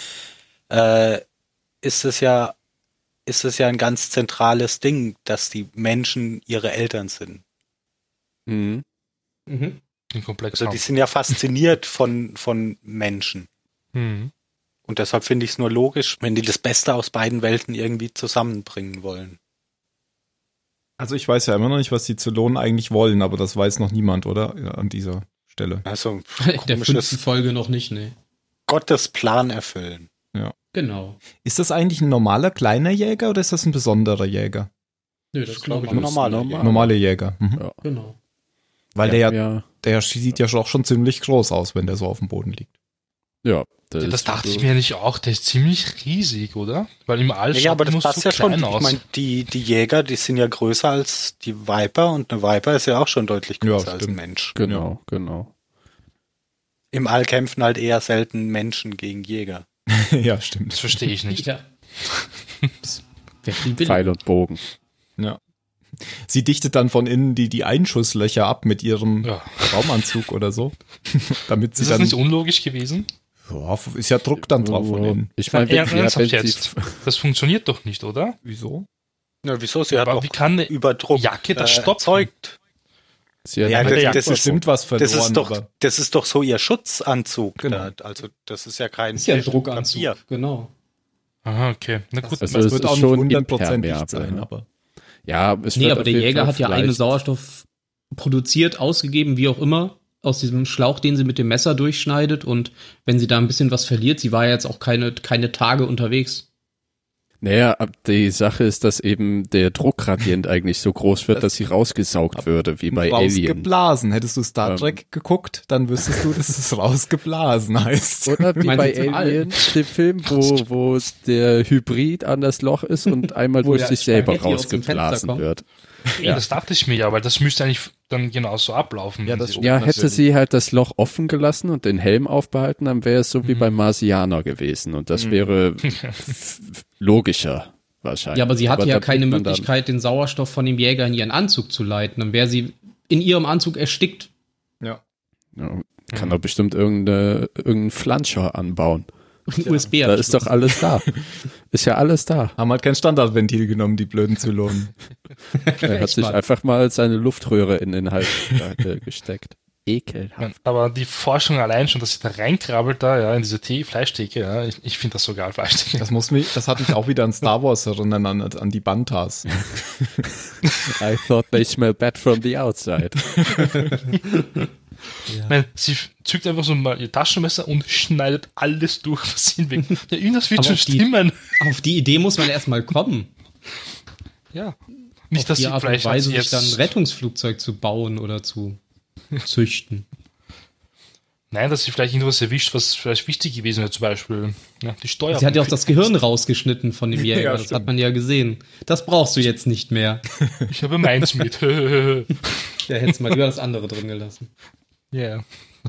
äh, ist es ja, ist es ja ein ganz zentrales Ding, dass die Menschen ihre Eltern sind. Mhm. Mhm. Also die sind ja fasziniert von, von Menschen. mhm. Und deshalb finde ich es nur logisch, wenn die das Beste aus beiden Welten irgendwie zusammenbringen wollen. Also ich weiß ja immer noch nicht, was die Zylonen eigentlich wollen, aber das weiß noch niemand, oder? Ja, an dieser Stelle. Also In der fünften Folge noch nicht, nee. Gottes Plan erfüllen. Genau. Ist das eigentlich ein normaler kleiner Jäger oder ist das ein besonderer Jäger? Nö, das glaube ich, normal. normal. normal. Normale Jäger. Mhm. Ja. Genau. Weil Ja, der, ja, ja, der sieht ja auch schon ziemlich groß aus, wenn der so auf dem Boden liegt. Ja, das, Ja, das dachte so. ich mir nicht auch. Der ist ziemlich riesig, oder? Weil im All Ja, aber das passt so ja schon. klein Ich aus. meine, die, die Jäger, die sind ja größer als die Viper und eine Viper ist ja auch schon deutlich Ja, größer als ein. Mensch. Genau, genau. Im All kämpfen halt eher selten Menschen gegen Jäger. ja, stimmt. das verstehe ich nicht. Ja. Pfeil und Bogen. Ja. Sie dichtet dann von innen die, die Einschusslöcher ab mit ihrem Ja. Raumanzug oder so. Damit sie Ist das dann. nicht unlogisch gewesen? Ja, ist ja Druck dann drauf von innen. Ich meine, Ja, ernsthaft jetzt. Das funktioniert doch nicht, oder? Wieso? Ja, wieso? Sie hat Aber auch wie kann Überdruck Jacke das äh, erzeugt. sie hat Ja, Hat das- Jagd das ist- bestimmt was verloren. Das ist doch, aber das ist doch so ihr Schutzanzug. Genau. Da. Also das ist ja kein Ist ja ein Papier. Druckanzug. Genau. Aha, okay. Na gut. Also das es wird ist auch nicht schon hundertprozentig sein, ne? aber. ja, es Nee, wird aber der Jäger Fall hat ja vielleicht- Sauerstoff produziert, ausgegeben, wie auch immer, aus diesem Schlauch, den sie mit dem Messer durchschneidet. Und wenn sie da ein bisschen was verliert, sie war ja jetzt auch keine, keine Tage unterwegs. Naja, ab- die Sache ist, dass eben der Druckgradient eigentlich so groß wird, dass sie rausgesaugt würde, wie bei Alien. Rausgeblasen. Hättest du Star Ähm. Trek geguckt, dann wüsstest du, dass es rausgeblasen heißt. Oder wie bei Alien, dem Film, wo, wo der Hybrid an das Loch ist und einmal durch sich selber rausgeblasen wird. Ja. Das dachte ich mir ja, weil das müsste eigentlich dann genauso ablaufen. Ja, das- sie- Ja, hätte sie halt das Loch offen gelassen und den Helm aufbehalten, dann wäre es so wie Mhm. beim Marsianer gewesen und das wäre f- logischer wahrscheinlich. Ja, aber sie hatte Aber ja keine Möglichkeit, den Sauerstoff von dem Jäger in ihren Anzug zu leiten. Dann wäre sie in ihrem Anzug erstickt. Ja. Ja, kann doch bestimmt irgendeine, irgendeinen Flanscher anbauen. Ein USB Da ist doch alles da. Ist ja alles da. Haben halt kein Standardventil genommen, die blöden Zylonen. Er hat sich einfach mal seine Luftröhre in den Hals äh, gesteckt. Ekelhaft. Aber die Forschung allein schon, dass sie da reinkrabbelt da, ja, in diese Tee, Fleischtheke, ja, ich, ich finde das so geil, Fleischtheke. Das muss mich, das hat mich auch wieder an Star Wars erinnern, an, an die Bantas. I thought they smell bad from the outside. Ich meine, sie zückt einfach so mal ihr Taschenmesser und schneidet alles durch, was sie hinweg. Ja, irgendwas wird Aber schon auf die- stimmen. Auf die Idee muss man erstmal kommen. Ja. Nicht, Auf dass die sie Art und vielleicht Weise, sich dann ein Rettungsflugzeug zu bauen oder zu züchten. nein, dass sie vielleicht irgendwas erwischt, was vielleicht wichtig gewesen wäre, zum Beispiel ja, die Steuer. Sie hat ja auch das Gehirn rausgeschnitten von dem Jäger, Ja, das stimmt. hat man ja gesehen. Das brauchst du jetzt nicht mehr. Ich habe meins mit. Ja, hättest mal lieber das andere drin gelassen. Ja.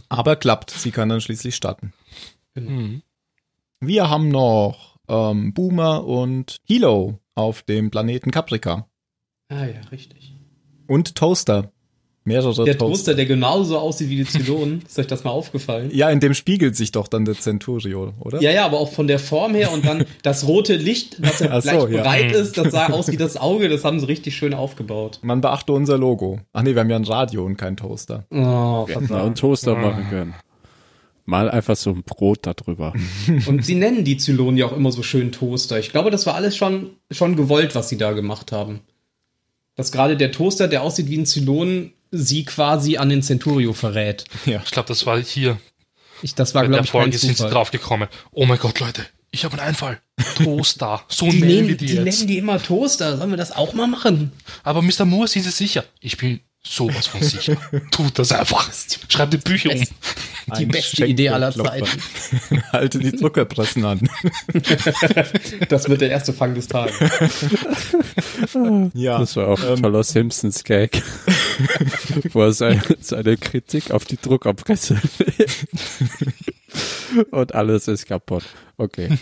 Aber klappt, sie kann dann schließlich starten. Hm. Wir haben noch ähm, Boomer und Hilo auf dem Planeten Caprica. Ah ja, richtig. Und Toaster. Mehrere Der Toaster, der genauso aussieht wie die Zylonen, ist euch das mal aufgefallen? Ja, in dem spiegelt sich doch dann der Centurio, oder? Ja, ja, aber auch von der Form her und dann das rote Licht, das ja Ach so, gleich ja. breit ist, das sah aus wie das Auge, das haben sie richtig schön aufgebaut. Man beachte unser Logo. Ach nee, wir haben ja ein Radio und kein Toaster. Oh, Na, verdammt. und Toaster machen können. Mal einfach so ein Brot da drüber. Und sie nennen die Zylonen ja auch immer so schön Toaster. Ich glaube, das war alles schon, schon gewollt, was sie da gemacht haben. Dass gerade der Toaster, der aussieht wie ein Zylon, sie quasi an den Centurio verrät. Ja. Ich glaube, das war hier. Ich, das war, glaube ich, kein Folge sind sie draufgekommen. Oh mein Gott, Leute, ich habe einen Einfall. Toaster. So Die, nennen wir die, die jetzt. nennen die immer Toaster. Sollen wir das auch mal machen? Aber Mr. Moore, sind Sie sicher? Ich bin sowas von sicher. Tut das einfach. Schreibt die Bücher um. Die beste Idee aller. Zeiten. Halte die Druckerpressen an. Das wird der erste Fang des Tages. Ja. Das war auch ein toller Simpsons-Gag. wo er seine, seine Kritik auf die Druckerpresse Und alles ist kaputt. Okay.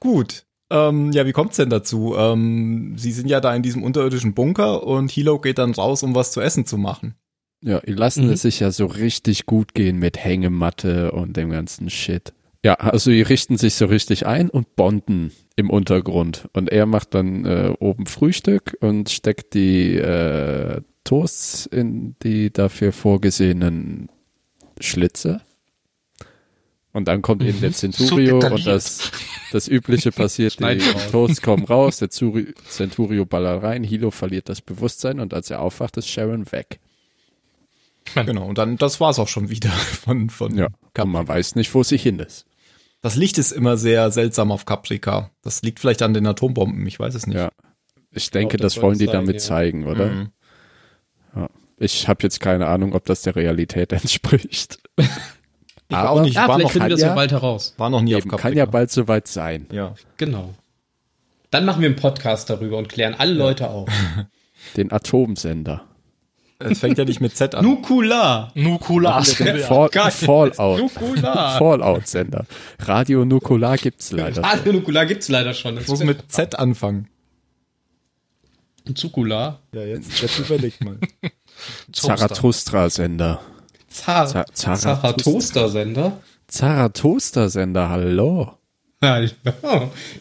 Gut. Ähm, ja, wie kommt's denn dazu? Ähm, Sie sind ja da in diesem unterirdischen Bunker und Hilo geht dann raus, um was zu essen zu machen. Ja, die lassen Mhm. es sich ja so richtig gut gehen mit Hängematte und dem ganzen Shit. Ja, also die richten sich so richtig ein und bonden im Untergrund. Und er macht dann äh, oben Frühstück und steckt die äh, Toasts in die dafür vorgesehenen Schlitze. Und dann kommt eben der Centurio So und das, das Übliche passiert. Die. Toasts kommen raus, der Zuri- Centurio ballert rein, Hilo verliert das Bewusstsein und als er aufwacht, ist Sharon weg. Genau. Und dann, das war's auch schon wieder von, von Ja, und man weiß nicht, wo sie hin ist. Das Licht ist immer sehr seltsam auf Caprica. Das liegt vielleicht an den Atombomben, ich weiß es nicht. Ja. Ich denke, das das wollen die sein, damit ja. zeigen, oder? Mhm. Ich habe jetzt keine Ahnung, ob das der Realität entspricht. Ich war auch nicht, Ja, war, vielleicht noch, finden wir das ja- ja bald heraus. war noch nie auf Eben, Caprica. kann ja bald soweit sein. Ja. Genau. Dann machen wir einen Podcast darüber und klären alle Leute auf. Den Atomsender. Es fängt ja nicht mit Z an. Nukula. Nukular. Den Fall, Fallout. Nukula. Fallout-Sender. Radio Nukular gibt's leider. Ah, Nukula gibt's leider schon. Das Ich muss mit Z anfangen. Zukula. Ja, jetzt, jetzt überleg mal. Zarathustra-Sender. Zar Za- Zarathustra. Zarathustra-Sender. Zarathustra-Sender, hallo. Ja,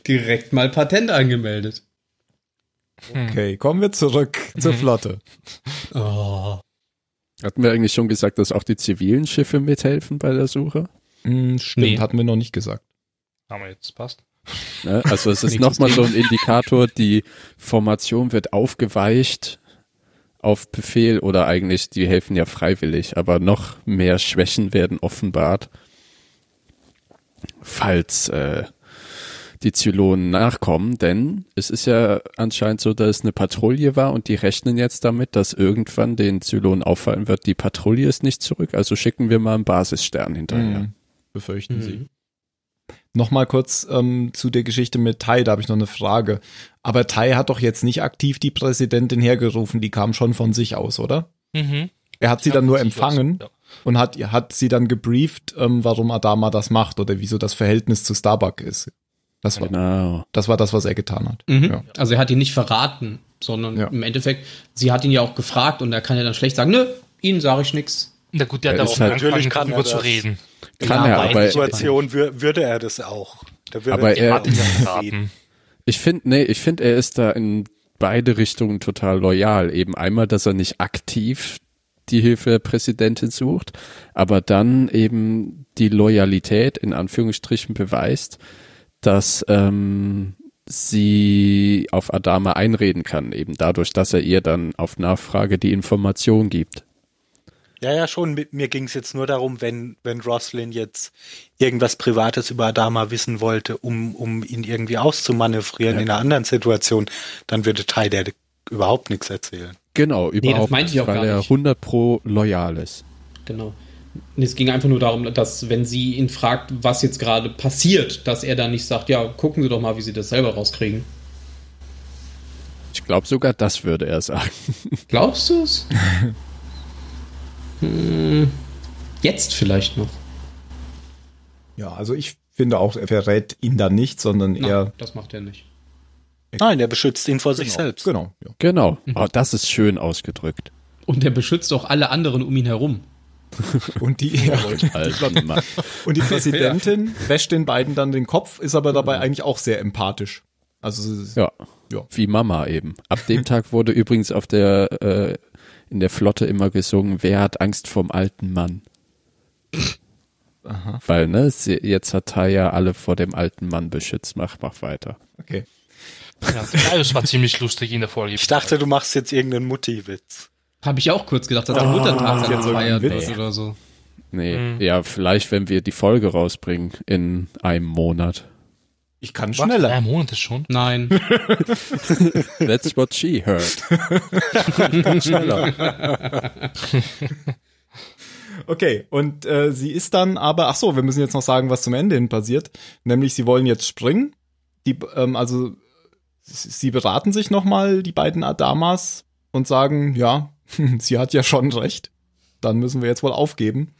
direkt mal Patent angemeldet. Okay, kommen wir zurück zur Flotte. Oh. Hatten wir eigentlich schon gesagt, dass auch die zivilen Schiffe mithelfen bei der Suche? Hm, stimmt, Nee. hatten wir noch nicht gesagt. Haben wir jetzt, passt. Ne? Also es ist nochmal so ein Indikator, die Formation wird aufgeweicht auf Befehl oder eigentlich, die helfen ja freiwillig, aber noch mehr Schwächen werden offenbart, falls äh, die Zylonen nachkommen, denn es ist ja anscheinend so, dass es eine Patrouille war und die rechnen jetzt damit, dass irgendwann den Zylonen auffallen wird, die Patrouille ist nicht zurück, also schicken wir mal einen Basisstern hinterher. Mhm. Befürchten sie. Nochmal kurz ähm, zu der Geschichte mit Tai, da habe ich noch eine Frage. Aber Tai hat doch jetzt nicht aktiv die Präsidentin hergerufen, die kam schon von sich aus, oder? Mhm. Er hat sie dann nur empfangen ja. und hat, hat sie dann gebrieft, ähm, warum Adama das macht oder wieso das Verhältnis zu Starbuck ist. Das war, Genau. das war das, was er getan hat. Mhm. Ja. Also er hat ihn nicht verraten, sondern Ja. im Endeffekt, sie hat ihn ja auch gefragt und er kann ja dann schlecht sagen, nö, ihnen sage ich nix. Na gut, der Ja, hat auch halt- Natürlich kann darüber er zu reden. Kann in er, aber Situation wür würde er das auch. Da würde Aber er-. Ich finde, nee, ich finde, er ist da in beide Richtungen total loyal. Eben einmal, dass er nicht aktiv die Hilfe der Präsidentin sucht, aber dann eben die Loyalität in Anführungsstrichen beweist, dass ähm, sie auf Adama einreden kann, eben dadurch, dass er ihr dann auf Nachfrage die Information gibt. Ja, ja, schon. Mit mir ging es jetzt nur darum, wenn, wenn Roslin jetzt irgendwas Privates über Adama wissen wollte, um, um ihn irgendwie auszumanövrieren Ja. in einer anderen Situation, dann würde Tai der überhaupt nichts erzählen. Genau, überhaupt meinte ich nicht, auch weil gar er nicht. 100 pro loyal ist. Genau. Und Es ging einfach nur darum, dass wenn sie ihn fragt, was jetzt gerade passiert, dass er dann nicht sagt, ja, gucken Sie doch mal, wie Sie das selber rauskriegen. Ich glaube sogar, das würde er sagen. Glaubst du es? hm, jetzt vielleicht noch. Ja, also ich finde auch, er verrät ihn dann nicht, sondern Nein, er. das macht er nicht. Nein, der beschützt ihn vor sich genau, selbst. Genau, ja. Genau. Oh, das ist schön ausgedrückt. Und er beschützt auch alle anderen um ihn herum. Und die, Mann. und die Präsidentin wäscht den beiden dann den Kopf, ist aber dabei eigentlich auch sehr empathisch. Also Ja. Ja. Wie Mama eben. Ab dem Tag wurde übrigens auf der äh, in der Flotte immer gesungen, wer hat Angst vorm alten Mann? Aha. Weil, ne, jetzt hat Taya alle vor dem alten Mann beschützt. Mach, mach weiter. okay. Ja, das war ziemlich lustig in der Folge. Ich dachte, du machst jetzt irgendeinen Mutti-Witz. Habe ich auch kurz gedacht, dass der Oh, Muttertag dann gefeiert Witz. wird oder so. Nee, Mhm. ja, vielleicht, wenn wir die Folge rausbringen in einem Monat. Ich kann Was? schneller. Drei Monate schon. Nein. That's what she heard. Schneller. Okay, und äh, sie ist dann aber, ach so, wir müssen jetzt noch sagen, was zum Ende hin passiert. Nämlich, sie wollen jetzt springen. Die, ähm, also, sie sie beraten sich nochmal, die beiden Adamas, und sagen, ja, sie hat ja schon recht. Dann müssen wir jetzt wohl aufgeben.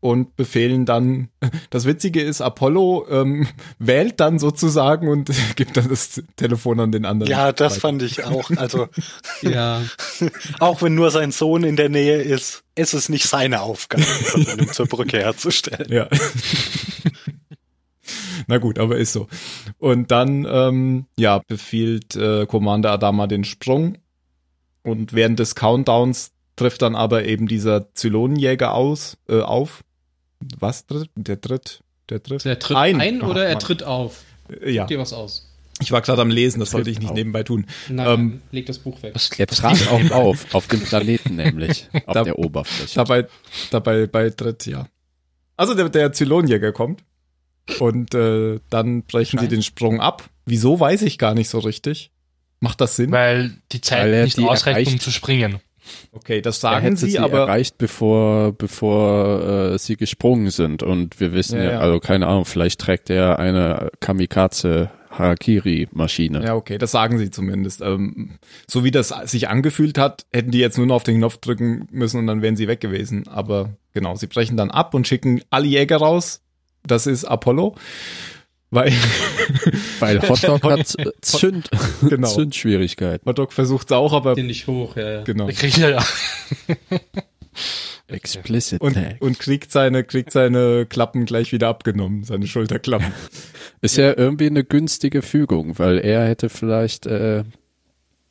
Und befehlen dann, das Witzige ist, Apollo ähm, wählt dann sozusagen und gibt dann das Telefon an den anderen. Ja, das weiter. fand ich auch. Also, Ja. auch wenn nur sein Sohn in der Nähe ist, ist es nicht seine Aufgabe, ihn zur Brücke herzustellen. Ja. Na gut, aber ist so. Und dann, ähm, ja, befiehlt äh, Commander Adama den Sprung. Und während des Countdowns trifft dann aber eben dieser Zylonenjäger aus, äh, auf. Was tritt? Der tritt, der trifft. Der tritt Ein. ein, oder er Mann. tritt auf. Äh, ja, Guck dir was aus. ich war gerade am Lesen, das sollte ich nicht auf. nebenbei tun. Nein, Ähm, leg das Buch weg. Was, Er trat auch auf, auf dem Planeten nämlich, auf Da- der Oberfläche. Dabei, dabei, bei tritt, ja. Also der, der Zylonenjäger kommt und äh, dann brechen sie den Sprung ab. Wieso, weiß ich gar nicht so richtig. Macht das Sinn? Weil die Zeit Weil er nicht die ausreicht, um erreicht. zu springen. Okay, das er sagen hätte sie, sie aber erreicht, bevor, bevor äh, sie gesprungen sind. Und wir wissen Ja, ja, ja. also keine Ahnung, vielleicht trägt er eine Kamikaze Harakiri-Maschine. Ja, okay, das sagen sie zumindest. Ähm, so wie das sich angefühlt hat, hätten die jetzt nur noch auf den Knopf drücken müssen und dann wären sie weg gewesen. Aber genau, sie brechen dann ab und schicken alle Jäger raus. Das ist Apollo. Weil Weil Hotdog hat Zünd, Genau. Zündschwierigkeiten. Hotdog versucht es auch, aber Den nicht hoch, ja, ja. genau. Der kriegt ja, ja. Explicit Und, und kriegt seine, kriegt seine Klappen gleich wieder abgenommen, seine Schulterklappen. Ist ja irgendwie eine günstige Fügung, weil er hätte vielleicht äh,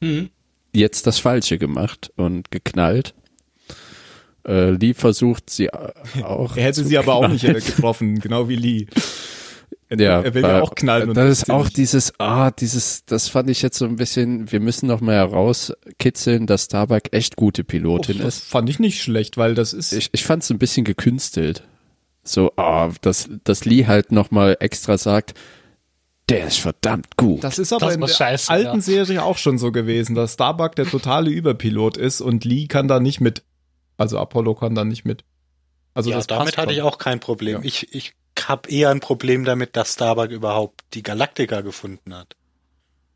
Mhm. jetzt das Falsche gemacht und geknallt. Äh, Lee versucht sie auch. Er hätte zu sie aber auch nicht getroffen, genau wie Lee. Er, Ja, er will ja auch knallen. und Das ist auch dieses, ah, dieses, das fand ich jetzt so ein bisschen, wir müssen noch mal herauskitzeln, dass Starbuck echt gute Pilotin Oh, das ist. fand ich nicht schlecht, weil das ist. Ich, ich fand es ein bisschen gekünstelt. So, ah, dass, dass Lee halt noch mal extra sagt, der ist verdammt gut. Das ist aber Das in der scheiße, alten ja. Serie auch schon so gewesen, dass Starbuck der totale Überpilot ist und Lee kann da nicht mit. Also Apollo kann da nicht mit. Also ja, das damit hatte ich auch kein Problem. Ja. Ich, ich habe eher ein Problem damit, dass Starbuck überhaupt die Galaktika gefunden hat.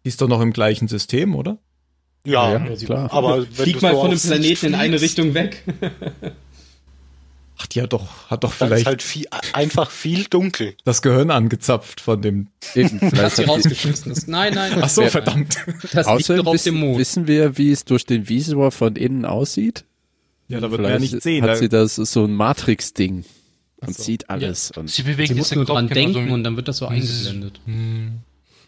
Die ist doch noch im gleichen System, oder? Ja, Ja, klar. aber Flieg mal so von Sicht Planeten in eine fliegst, Richtung weg. Ach, die hat doch, hat doch Dann ist vielleicht halt viel, einfach viel dunkel. das Gehirn angezapft von dem. Eben, Dass vielleicht sie die, rausgeschmissen ist. Nein, nein. Ach so, verdammt. Das liegt außerdem doch auf dem wissen, Mond. wissen wir, wie es durch den Visor von innen aussieht. Ja, da wird man ja nicht sehen. Hat sie das so ein Matrix-Ding und so. sieht alles. Und Sie bewegt Sie muss nur den dran denken wie- und dann wird das so eingeblendet. Hm.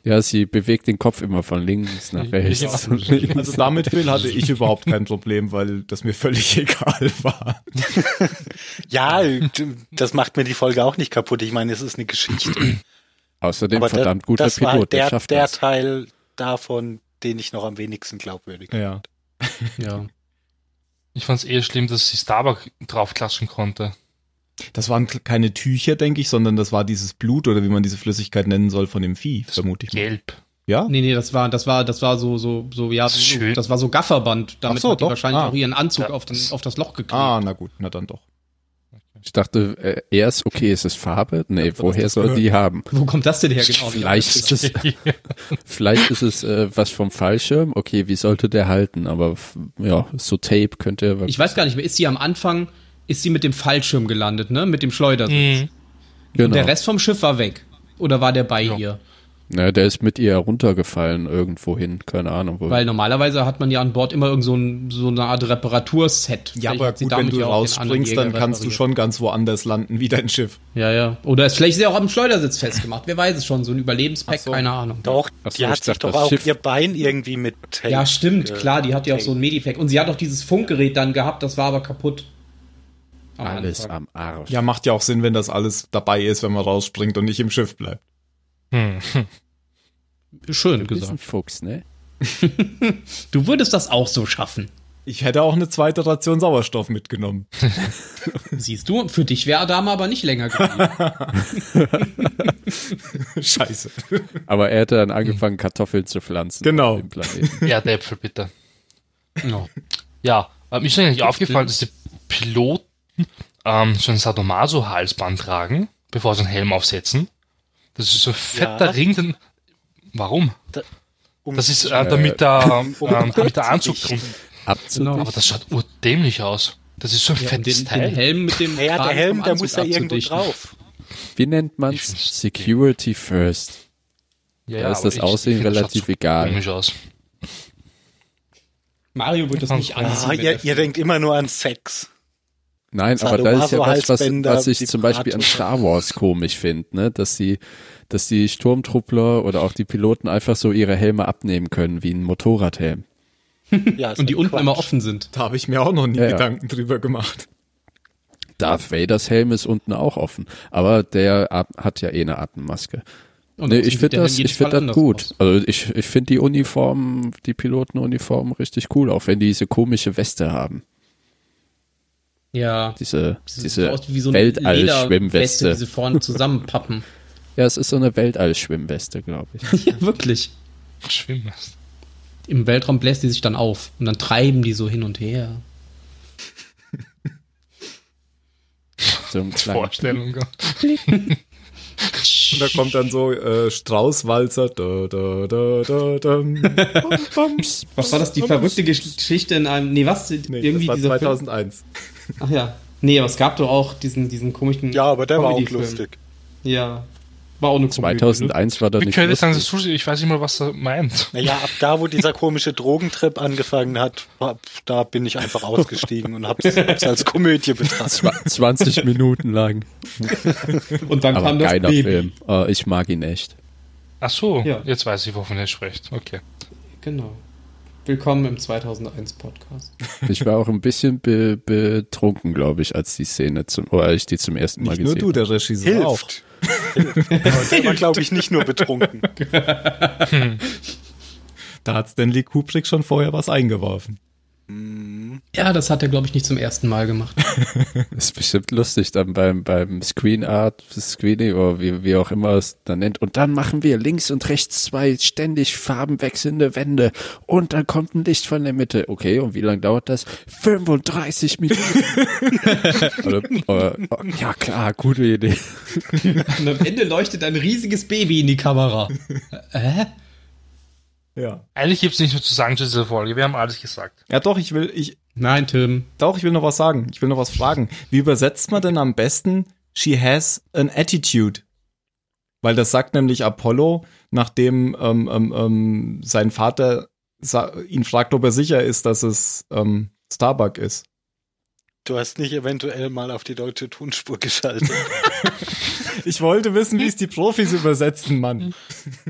ja, sie bewegt den Kopf immer von links nach rechts. Ja. links. Also damit, Phil, hatte ich überhaupt kein Problem, weil das mir völlig egal war. Ja, das macht mir die Folge auch nicht kaputt. Ich meine, es ist eine Geschichte. Außerdem Aber verdammt da, guter das war Pilot, der, der, schafft der das. Teil davon, den ich noch am wenigsten glaubwürdig Ja. Ja. Ich fand es eher schlimm, dass sie Starbuck draufklatschen konnte. Das waren keine Tücher, denke ich, sondern das war dieses Blut oder wie man diese Flüssigkeit nennen soll von dem Vieh, vermute ich mal. Gelb. Ja? Nee, nee, das war, das war, das war so, so, so, ja, Das so, schön. das war so Gafferband. Damit Ach so, hat die doch. wahrscheinlich Ah. auch ihren Anzug Ja, auf, den, das- auf das Loch geklebt. Ah, na gut, na dann doch. Ich dachte, äh, erst, okay, ist es Farbe? Nee, Ja, woher soll gehört. die haben? Wo kommt das denn her genau? Vielleicht ist es, vielleicht ist es äh, was vom Fallschirm. Okay, wie sollte der halten? Aber ja, so Tape könnte. Ich weiß gar nicht mehr, ist sie am Anfang, ist sie mit dem Fallschirm gelandet, ne? Mit dem Schleudersitz. Mhm. genau. Und der Rest vom Schiff war weg. Oder war der bei Ja. ihr? Na, der ist mit ihr runtergefallen irgendwo hin. Keine Ahnung wo. Weil normalerweise hat man ja an Bord immer irgend so, ein, so eine Art Reparaturset. Ja, Vielleicht aber gut, wenn du ja rausspringst, dann kannst du schon ganz woanders landen wie dein Schiff. Ja, ja. Oder ist, vielleicht ist sie auch am Schleudersitz festgemacht. Wer weiß es schon. So ein Überlebenspack, so. keine Ahnung. Doch, Ach so, die hat sich doch auch Schiff- ihr Bein irgendwie mit Tape, Ja, stimmt, klar, die hat ja auch so ein. Medipack. Und sie hat auch dieses Funkgerät dann gehabt, das war aber kaputt. Am Alles Anfang. am Arsch. Ja, macht ja auch Sinn, wenn das alles dabei ist, wenn man rausspringt und nicht im Schiff bleibt. Hm. Schön du bist ein gesagt. Fuchs, ne? Du würdest das auch so schaffen. Ich hätte auch eine zweite Ration Sauerstoff mitgenommen. Siehst du, für dich wäre Adama aber nicht länger geblieben. Scheiße. Aber er hätte dann angefangen, Kartoffeln zu pflanzen. Genau. Auf dem Planeten. Erdäpfel, bitte. no. Ja, mir ist eigentlich aufgefallen, dass die Piloten ähm, so ein Sadomaso-Halsband tragen, bevor sie einen Helm aufsetzen. Das ist so ein fetter Ja. Ring. Den, warum? Um Das ist äh, damit, der, ähm, damit der Anzug drum. Abzudichten. Aber das schaut urdämlich aus. Das ist so ein ja, fettes den, Teil. den Helm mit dem ja, der Helm, der muss ja irgendwo drauf. Wie nennt man's? find's- Security first. ja, da ist das ich- Aussehen ich das relativ so egal. Komisch aus. Mario wird das nicht anziehen. Ah, ihr, ihr denkt immer nur an Sex. Nein, aber das ist ja was, was, was ich zum Beispiel an. Star Wars komisch finde, ne? Dass sie, dass die Sturmtruppler oder auch die Piloten einfach so ihre Helme abnehmen können, wie ein Motorradhelm. Ja, ist und die unten Quatsch. immer offen sind. Da habe ich mir auch noch nie Ja, ja. Gedanken drüber gemacht. Darth Vaders Helm ist unten auch offen, aber der hat ja eh eine Atemmaske. Und nee, ich finde das, ich finde Fall das gut. aus. Also ich, ich finde die Uniformen, die Pilotenuniformen richtig cool, auch wenn die diese komische Weste haben. Ja. Diese, Sieht diese aus wie so eine Lederweste, Weltall-Schwimmweste. die sie vorne zusammenpappen. Ja, es ist so eine Weltall-Schwimmweste, glaube ich. ja, wirklich. Schwimmen. Im Weltraum bläst die sich dann auf und dann treiben die so hin und her. So ein kleiner Vorstellung. Und da kommt dann so äh, Straußwalzer. Da, da, da, da. Bams, Was war das, die verrückte Geschichte in einem, nee, was, Nee, irgendwie das war Film? 2001. Ach ja. Nee, aber es gab doch auch diesen, diesen komischen Ja, aber der war auch lustig. Ja. War auch eine Komödie, ne? 2001 war Wie nicht sagen, lustig. Sushi, ich weiß nicht mal, was er meint. Naja, ab da, wo dieser komische Drogentrip angefangen hat, da bin ich einfach ausgestiegen und hab's, hab's als Komödie betrachtet. Zwa- 20 Minuten lang. Und dann Aber kam das geiler Baby. Film. Oh, ich mag ihn echt. Ach so, Ja. jetzt weiß ich, wovon er spricht. Okay. Genau. Willkommen im 2001 Podcast. Ich war auch ein bisschen be betrunken, glaube ich, als die Szene zum, oder als ich die zum ersten Mal Nicht nur gesehen du, der Regisseur auch. Hilft. Hilft. Aber der war, glaube ich, nicht nur betrunken. Da hat Stanley Kubrick schon vorher was eingeworfen. Ja, das hat er, glaube ich, nicht zum ersten Mal gemacht. Ist bestimmt lustig dann beim, beim Screen Art, Screening oder wie, wie auch immer es dann nennt. Und dann machen wir links und rechts zwei ständig farbenwechselnde Wände und dann kommt ein Licht von der Mitte. Okay, und wie lange dauert das? 35 Minuten. oder, oder, ja klar, gute Idee. Und am Ende leuchtet ein riesiges Baby in die Kamera. Äh? Ja. Eigentlich gibt's nicht mehr zu sagen zu dieser Folge. Wir haben alles gesagt. Ja, doch, ich will, ich, Nein, Tim. doch, ich will noch was sagen. Ich will noch was fragen. Wie übersetzt man denn am besten she has an attitude? Weil das sagt nämlich Apollo, nachdem ähm, ähm, ähm, sein Vater ihn fragt, ob er sicher ist, dass es ähm, Starbuck ist. Du hast nicht eventuell mal auf die deutsche Tonspur geschaltet. Ich wollte wissen, wie es die Profis übersetzen, Mann.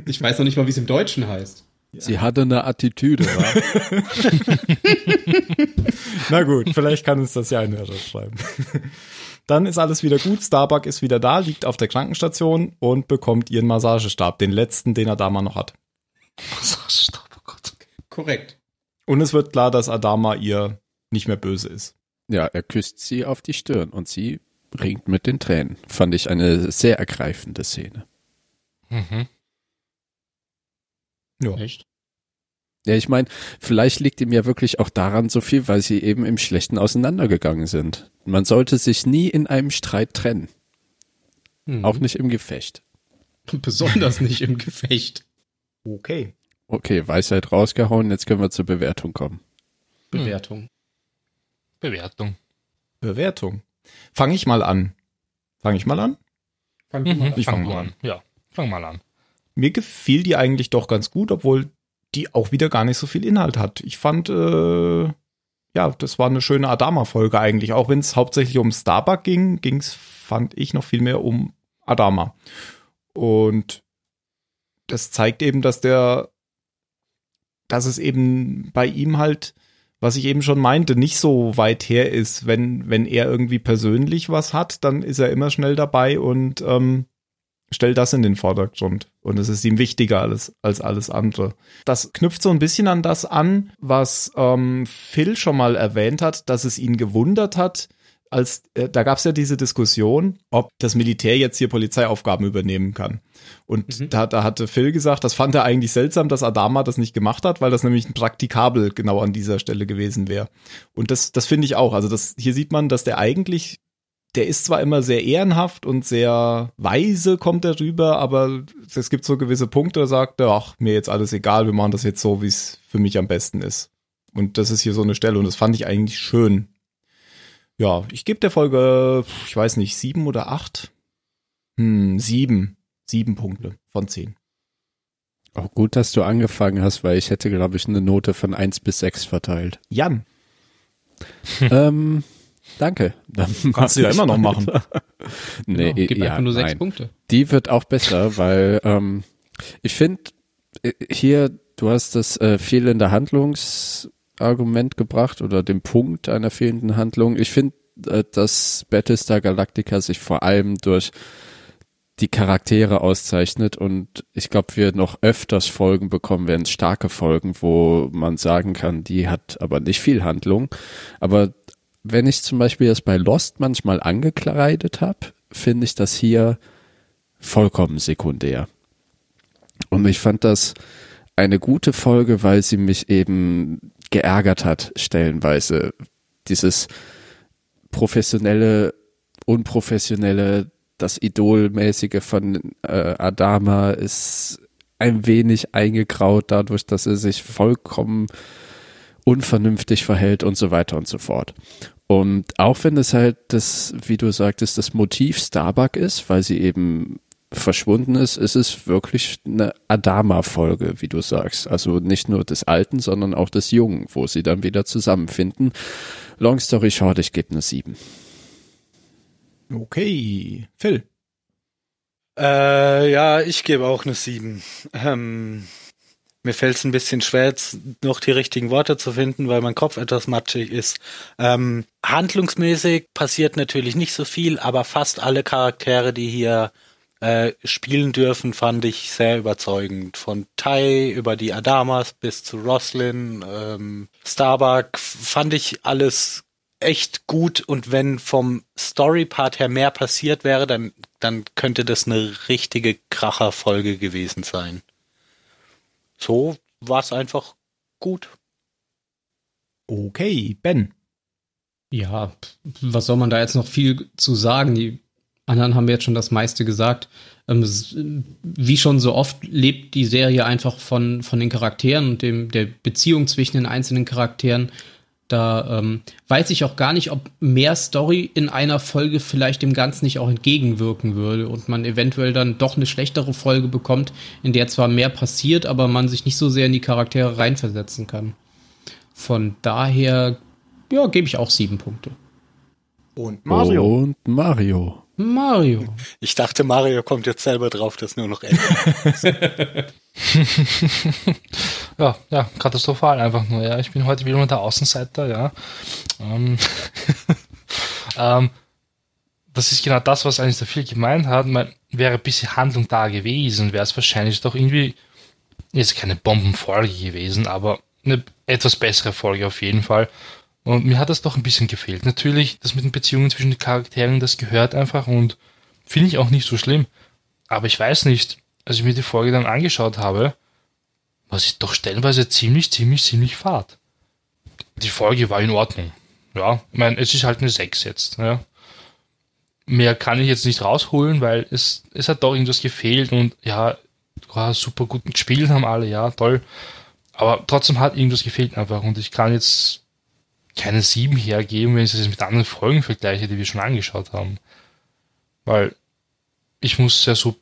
Ich weiß noch nicht mal, wie es im Deutschen heißt. Sie hatte eine Attitüde, wa? Na gut, vielleicht kann uns das ja ein Hörer schreiben. Dann ist alles wieder gut. Starbuck ist wieder da, liegt auf der Krankenstation und bekommt ihren Massagestab, den letzten, den Adama noch hat. Stopp, oh Gott. Korrekt. Und es wird klar, dass Adama ihr nicht mehr böse ist. Ja, er küsst sie auf die Stirn und sie ringt mit den Tränen. Fand ich eine sehr ergreifende Szene. Mhm. Ja. Echt? Ja, ich meine, vielleicht liegt ihm ja wirklich auch daran so viel, weil sie eben im Schlechten auseinandergegangen sind. Man sollte sich nie in einem Streit trennen. Hm. Auch nicht im Gefecht. Besonders nicht im Gefecht. Okay. Okay, Weisheit rausgehauen, jetzt können wir zur Bewertung kommen. Bewertung. Bewertung. Bewertung. Fange ich mal an. Fange ich mal an? Fang mal Mhm. an. Ich fang Fang mal mal an. an. Ja, fang mal an. Mir gefiel die eigentlich doch ganz gut, obwohl die auch wieder gar nicht so viel Inhalt hat. Ich fand, äh, ja, das war eine schöne Adama-Folge eigentlich. Auch wenn es hauptsächlich um Starbuck ging, ging es, fand ich, noch viel mehr um Adama. Und das zeigt eben, dass der, dass es eben bei ihm halt, was ich eben schon meinte, nicht so weit her ist. Wenn, wenn er irgendwie persönlich was hat, dann ist er immer schnell dabei und ähm, stellt das in den Vordergrund. Und es ist ihm wichtiger als, als alles andere. Das knüpft so ein bisschen an das an, was ähm, Phil schon mal erwähnt hat, dass es ihn gewundert hat, als äh, da gab es ja diese Diskussion, ob das Militär jetzt hier Polizeiaufgaben übernehmen kann. Und Mhm. da, da hatte Phil gesagt, das fand er eigentlich seltsam, dass Adama das nicht gemacht hat, weil das nämlich ein praktikabel genau an dieser Stelle gewesen wäre. Und das, das finde ich auch. Also das, hier sieht man, dass der eigentlich der ist zwar immer sehr ehrenhaft und sehr weise kommt er rüber, aber es gibt so gewisse Punkte, da sagt er, ach, mir jetzt alles egal, wir machen das jetzt so, wie es für mich am besten ist. Und das ist hier so eine Stelle und das fand ich eigentlich schön. Ja, ich gebe der Folge, ich weiß nicht, sieben oder acht? Hm, sieben. Sieben Punkte von zehn. Auch gut, dass du angefangen hast, weil ich hätte, glaube ich, eine Note von 1 bis 6 verteilt. Jan, ähm, danke. Dann kannst du ja immer noch machen. nee, genau, gib ja, einfach nur sechs nein. Punkte. Die wird auch besser, weil ähm, ich finde, hier, du hast das äh, fehlende Handlungsargument gebracht oder den Punkt einer fehlenden Handlung. Ich finde, äh, dass Battlestar Galactica sich vor allem durch die Charaktere auszeichnet und ich glaube, wir noch öfters Folgen bekommen werden, starke Folgen, wo man sagen kann, die hat aber nicht viel Handlung. Aber wenn ich zum Beispiel das bei Lost manchmal angekleidet habe, finde ich das hier vollkommen sekundär. Und ich fand das eine gute Folge, weil sie mich eben geärgert hat, stellenweise. Dieses professionelle, unprofessionelle, das Idolmäßige von äh, Adama ist ein wenig eingegraut dadurch, dass er sich vollkommen unvernünftig verhält und so weiter und so fort. Und auch wenn es halt das, wie du sagtest, das Motiv Starbuck ist, weil sie eben verschwunden ist, ist es wirklich eine Adama-Folge, wie du sagst. Also nicht nur des Alten, sondern auch des Jungen, wo sie dann wieder zusammenfinden. Long story short, ich gebe eine 7. Okay, Phil. Äh, ja, ich gebe auch eine 7. Ähm, mir fällt es ein bisschen schwer, jetzt noch die richtigen Worte zu finden, weil mein Kopf etwas matschig ist. Ähm, handlungsmäßig passiert natürlich nicht so viel, aber fast alle Charaktere, die hier äh, spielen dürfen, fand ich sehr überzeugend. Von Tai über die Adamas bis zu Roslyn, ähm, Starbuck fand ich alles echt gut und wenn vom Story-Part her mehr passiert wäre, dann, dann könnte das eine richtige Kracherfolge gewesen sein. So war es einfach gut. Okay, Ben. Ja, was soll man da jetzt noch viel zu sagen? Die anderen haben jetzt schon das meiste gesagt. Ähm, wie schon so oft lebt die Serie einfach von, von den Charakteren und dem, der Beziehung zwischen den einzelnen Charakteren. Da ähm, weiß ich auch gar nicht, ob mehr Story in einer Folge vielleicht dem Ganzen nicht auch entgegenwirken würde und man eventuell dann doch eine schlechtere Folge bekommt, in der zwar mehr passiert, aber man sich nicht so sehr in die Charaktere reinversetzen kann. Von daher, ja, gebe ich auch sieben Punkte. Und Mario. Und Mario. Mario. Ich dachte, Mario kommt jetzt selber drauf, dass nur noch Ende. ja, ja, katastrophal einfach nur, ja. Ich bin heute wieder nur der Außenseiter, ja. Ähm, ähm, das ist genau das, was eigentlich der viel gemeint hat. Man, wäre ein bisschen Handlung da gewesen, wäre es wahrscheinlich doch irgendwie jetzt keine Bombenfolge gewesen, aber eine etwas bessere Folge auf jeden Fall. Und mir hat das doch ein bisschen gefehlt. Natürlich, das mit den Beziehungen zwischen den Charakteren, das gehört einfach und finde ich auch nicht so schlimm. Aber ich weiß nicht, als ich mir die Folge dann angeschaut habe, war sie doch stellenweise ziemlich, ziemlich, ziemlich fad. Die Folge war in Ordnung. Ja, ich meine, es ist halt eine 6 jetzt. Ja. Mehr kann ich jetzt nicht rausholen, weil es, es hat doch irgendwas gefehlt und ja, super gut gespielt haben alle, ja, toll. Aber trotzdem hat irgendwas gefehlt einfach und ich kann jetzt keine 7 hergeben, wenn ich das mit anderen Folgen vergleiche, die wir schon angeschaut haben. Weil ich muss ja so be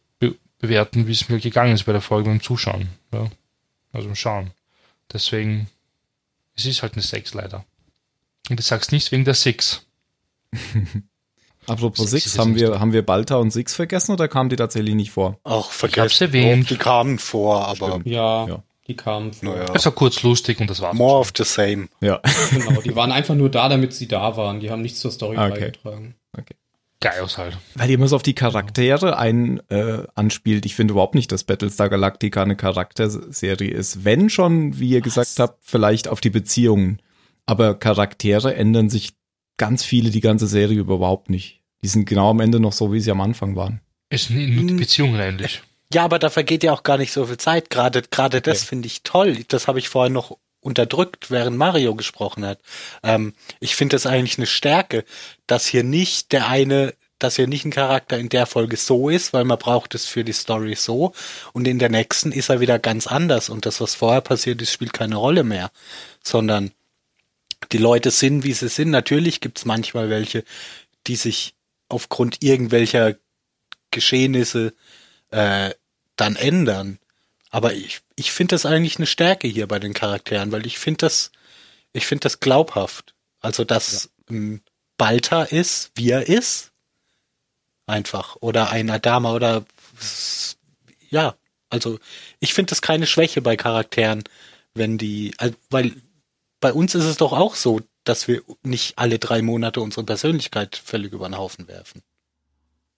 bewerten, wie es mir gegangen ist bei der Folge beim Zuschauen. Ja. Also beim Schauen. Deswegen, es ist halt eine 6 leider. Und ich sag's nicht wegen der 6. Apropos Six, haben wir, haben wir Balta und Six vergessen oder kamen die tatsächlich nicht vor? Auch vergessen. Ich hab's erwähnt. Die kamen vor, aber. Ja, Ja. die kamen. vor. naja. Es war kurz lustig und das war's. More of the same. Ja. Genau, die waren einfach nur da, damit sie da waren. Die haben nichts zur Story Okay. beigetragen. Geil halt. Weil ihr immer so auf die Charaktere ein äh, anspielt. Ich finde überhaupt nicht, dass Battlestar Galactica eine Charakterserie ist. Wenn schon, wie ihr gesagt habt, vielleicht auf die Beziehungen. Aber Charaktere ändern sich ganz viele die ganze Serie überhaupt nicht. Die sind genau am Ende noch so, wie sie am Anfang waren. Es sind nur die Beziehungen ähnlich. Ja, aber da vergeht ja auch gar nicht so viel Zeit. Gerade, gerade das finde ich toll. Das habe ich vorhin noch unterdrückt, während Mario gesprochen hat. Ähm, ich finde das eigentlich eine Stärke, dass hier nicht der eine, dass hier nicht ein Charakter in der Folge so ist, weil man braucht es für die Story so und in der nächsten ist er wieder ganz anders und das, was vorher passiert ist, spielt keine Rolle mehr, sondern die Leute sind, wie sie sind. Natürlich gibt's manchmal welche, die sich aufgrund irgendwelcher Geschehnisse äh, dann ändern. Aber ich, ich finde das eigentlich eine Stärke hier bei den Charakteren, weil ich finde das, ich finde das glaubhaft. Also, dass ähm, Balta ist, wie er ist. Einfach. Oder ein Adama oder ja, also ich finde das keine Schwäche bei Charakteren, wenn die, weil bei uns ist es doch auch so, dass wir nicht alle drei Monate unsere Persönlichkeit völlig über den Haufen werfen.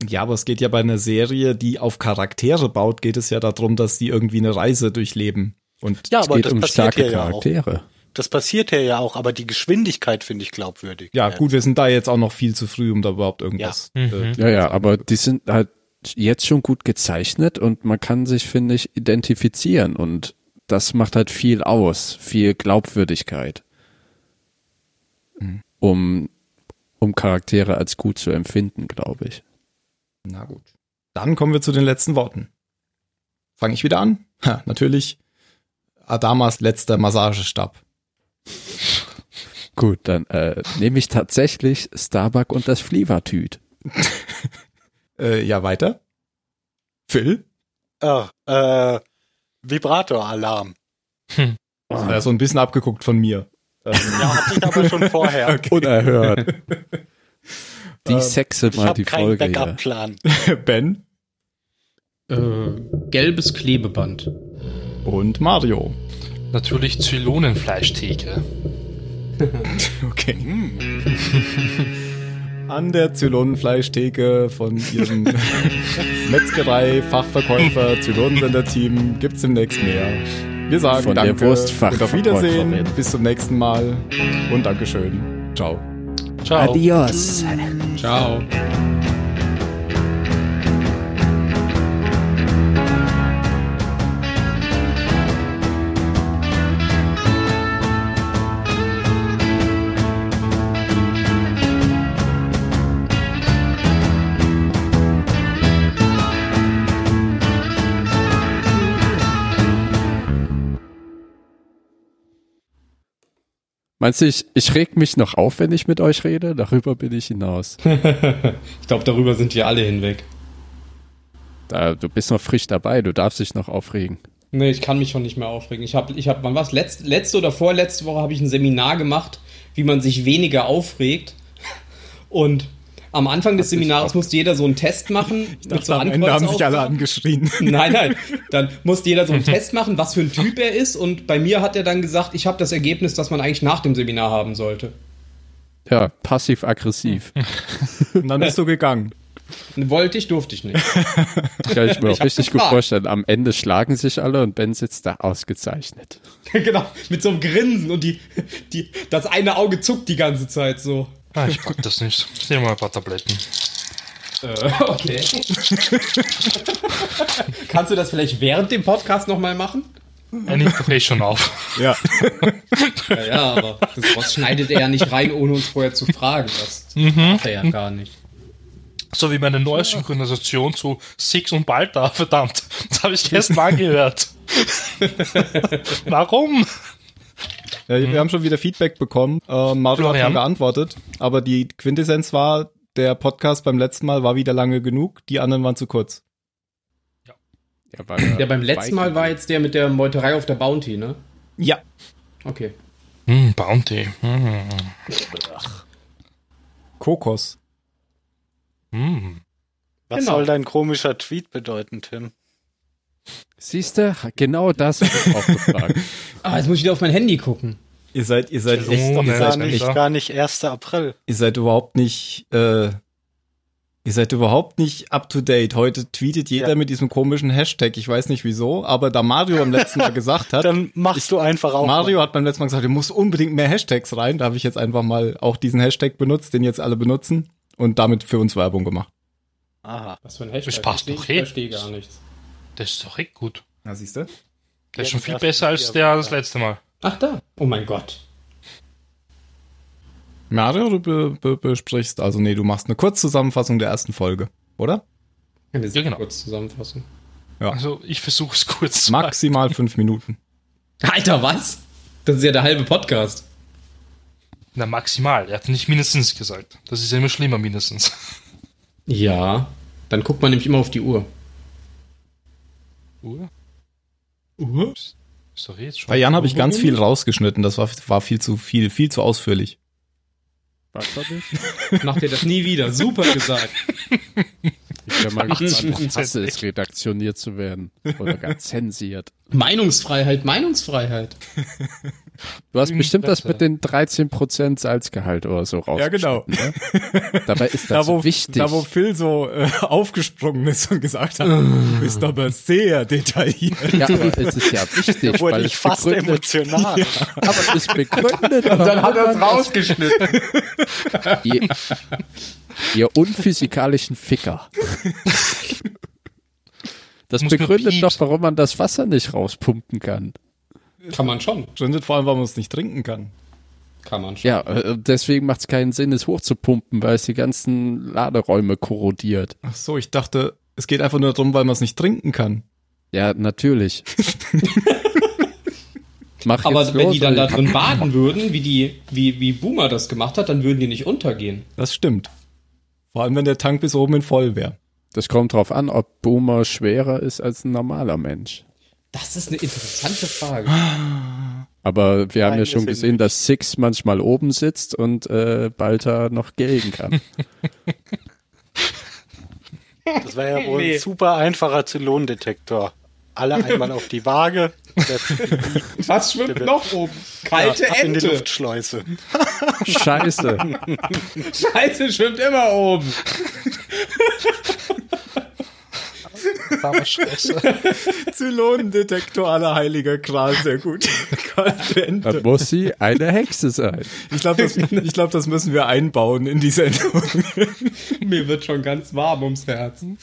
Ja, aber es geht ja bei einer Serie, die auf Charaktere baut, geht es ja darum, dass die irgendwie eine Reise durchleben. Und Ja, Es geht um starke hier ja auch. Charaktere. Das passiert hier ja auch, aber die Geschwindigkeit finde ich glaubwürdig. ja, gut, wir sind da jetzt auch noch viel zu früh, um da überhaupt irgendwas. Ja. Äh, Mhm. Ja, ja, aber die sind halt jetzt schon gut gezeichnet und man kann sich, finde ich, identifizieren und das macht halt viel aus, viel Glaubwürdigkeit, Mhm. um, um Charaktere als gut zu empfinden, glaube ich. Na gut. Dann kommen wir zu den letzten Worten. Fange ich wieder an? Ha, natürlich. Adamas letzter Massagestab. Gut, dann äh, nehme ich tatsächlich Starbuck und das Flievertüt. Äh, ja, weiter. Phil? Ah, äh, Vibrator-Alarm. Das war so ein bisschen abgeguckt von mir. Ähm, Ja, hatte ich aber schon vorher. Unerhört. Die Ähm, sexe Ich mal habe die keinen Folge hier. Backup-Plan. ben Äh, gelbes Klebeband. und Mario. Natürlich Zylonenfleischtheke. Okay. An der Zylonenfleischtheke von ihrem Metzgerei-Fachverkäufer Zylonensender-Team gibt's demnächst mehr. Wir sagen Von der Danke und auf. Wiedersehen, bis zum nächsten Mal und Dankeschön. Ciao. Ciao. Adios. Ciao. Meinst du, ich, ich reg mich noch auf, wenn ich mit euch rede? Darüber bin ich hinaus. Ich glaube, darüber sind wir alle hinweg. Da, du bist noch frisch dabei, du darfst dich noch aufregen. Nee, ich kann mich schon nicht mehr aufregen. Ich habe, ich hab, wann war's? Letzt, letzte oder vorletzte Woche habe ich ein Seminar gemacht, wie man sich weniger aufregt. Und am Anfang des Seminars musste jeder so einen Test machen. mit so am Ende haben sich alle angeschrien. Nein, nein. Dann musste jeder so einen Test machen, was für ein Typ er ist. Und bei mir hat er dann gesagt, ich habe das Ergebnis, das man eigentlich nach dem Seminar haben sollte. Ja, passiv-aggressiv. Und dann bist du gegangen. Wollte ich, durfte ich nicht. Kann ich mir Ich auch richtig gut vorstellen. Am Ende schlagen sich alle und Ben sitzt da ausgezeichnet. genau, mit so einem Grinsen und die, die, das eine Auge zuckt die ganze Zeit so. Ah, ich pack das nicht. Ich nehme mal ein paar Tabletten. Äh, okay. Kannst du das vielleicht während dem Podcast nochmal machen? Er nimmt doch eh schon auf. Ja. Ja, ja, aber das schneidet er ja nicht rein, ohne uns vorher zu fragen. Das darf er ja gar nicht. So wie meine neue Synchronisation zu Six und Balta, verdammt. Das habe ich gestern angehört. Warum? Ja, wir haben schon wieder Feedback bekommen. Äh, Mario hat schon geantwortet, aber die Quintessenz war, der Podcast beim letzten Mal war wieder lange genug, die anderen waren zu kurz. Ja, weil, Ja, beim letzten Mal war jetzt der mit der Meuterei auf der Bounty, ne? Ja. Okay. Hm, Bounty. Hm. Kokos. Hm. Was Genau. soll dein komischer Tweet bedeuten, Tim? Siehst du, genau das hab ich auch gefragt. Ah, jetzt muss ich wieder auf mein Handy gucken. Ihr seid, ihr seid Ist echt, doch ihr gar seid, nicht. Gar nicht 1. April. ihr seid überhaupt nicht, äh, ihr seid überhaupt nicht up to date. Heute tweetet jeder Ja. mit diesem komischen Hashtag. Ich weiß nicht wieso, aber da Mario beim letzten Mal gesagt hat, Dann machst du einfach auch. Mario hat beim letzten Mal gesagt, du musst unbedingt mehr Hashtags rein. Da habe ich jetzt einfach mal auch diesen Hashtag benutzt, den jetzt alle benutzen und damit für uns Werbung gemacht. Aha. Was für ein Hashtag? Passt ich eh. verstehe gar nichts. Das ist doch echt gut. Na, siehst du? Der ist schon viel besser als der das letzte Mal. Ach da. Oh mein Gott. Mario, du be be besprichst, also nee, du machst eine Kurzzusammenfassung der ersten Folge, oder? Eine Ja, genau. kurz zusammenfassen. Ja. Also ich versuche es kurz zu Maximal fünf Minuten. Alter, was? Das ist ja der halbe Podcast. Na, maximal. Er hat nicht mindestens gesagt. Das ist ja immer schlimmer, mindestens. Ja. Dann guckt man nämlich immer auf die Uhr. Uhr? Uhr? Ist doch jetzt schon. Bei Jan habe ich ganz viel rausgeschnitten, das war, war viel zu viel, viel zu ausführlich. Was hab ich? Macht ihr das nie wieder? Super gesagt. Ich wäre mal gespannt, 80% ich hasse es, redaktioniert zu werden. Oder gar zensiert. Meinungsfreiheit, Meinungsfreiheit. Du hast bestimmt das mit den 13% Salzgehalt oder so raus. Ja, genau. Ne? Dabei ist Da das wo, wichtig. da, wo Phil so äh, aufgesprungen ist und gesagt hat, du bist aber sehr detailliert. ja, aber es ist ja wichtig, Da wurde weil ich es fast begründet, emotional. aber es ist begründet. Dann hat er es rausgeschnitten. Ihr, ihr unphysikalischen Ficker. Das Muss begründet doch, warum man das Wasser nicht rauspumpen kann. Kann man schon. Gründet vor allem, warum man es nicht trinken kann. Kann man schon. Ja, äh, deswegen macht es keinen Sinn, es hochzupumpen, weil es die ganzen Laderäume korrodiert. Ach so, ich dachte, es geht einfach nur darum, weil man es nicht trinken kann. Ja, natürlich. Mach Aber jetzt wenn los, die dann da drin baden würden, wie die, wie, wie Boomer das gemacht hat, dann würden die nicht untergehen. Das stimmt. Vor allem, wenn der Tank bis oben in voll wäre. Das kommt drauf an, ob Boomer schwerer ist als ein normaler Mensch. Das ist eine interessante Frage. Aber wir haben Nein, ja wir schon gesehen, nicht. dass Six manchmal oben sitzt und äh, Balta noch gehen kann. Das wäre ja wohl Nee. ein super einfacher Zylonendetektor. Alle einmal auf die Waage, Was schwimmt noch oben? Kalte ab in die Ente. Luftschleuse. Scheiße. Scheiße, schwimmt immer oben. Aber scheiße. Zylonendetektor aller heiliger Kral, sehr gut. Dann muss sie eine Hexe sein. Ich glaube, das, ich glaub, das müssen wir einbauen in die Sendung. Mir wird schon ganz warm ums Herzen.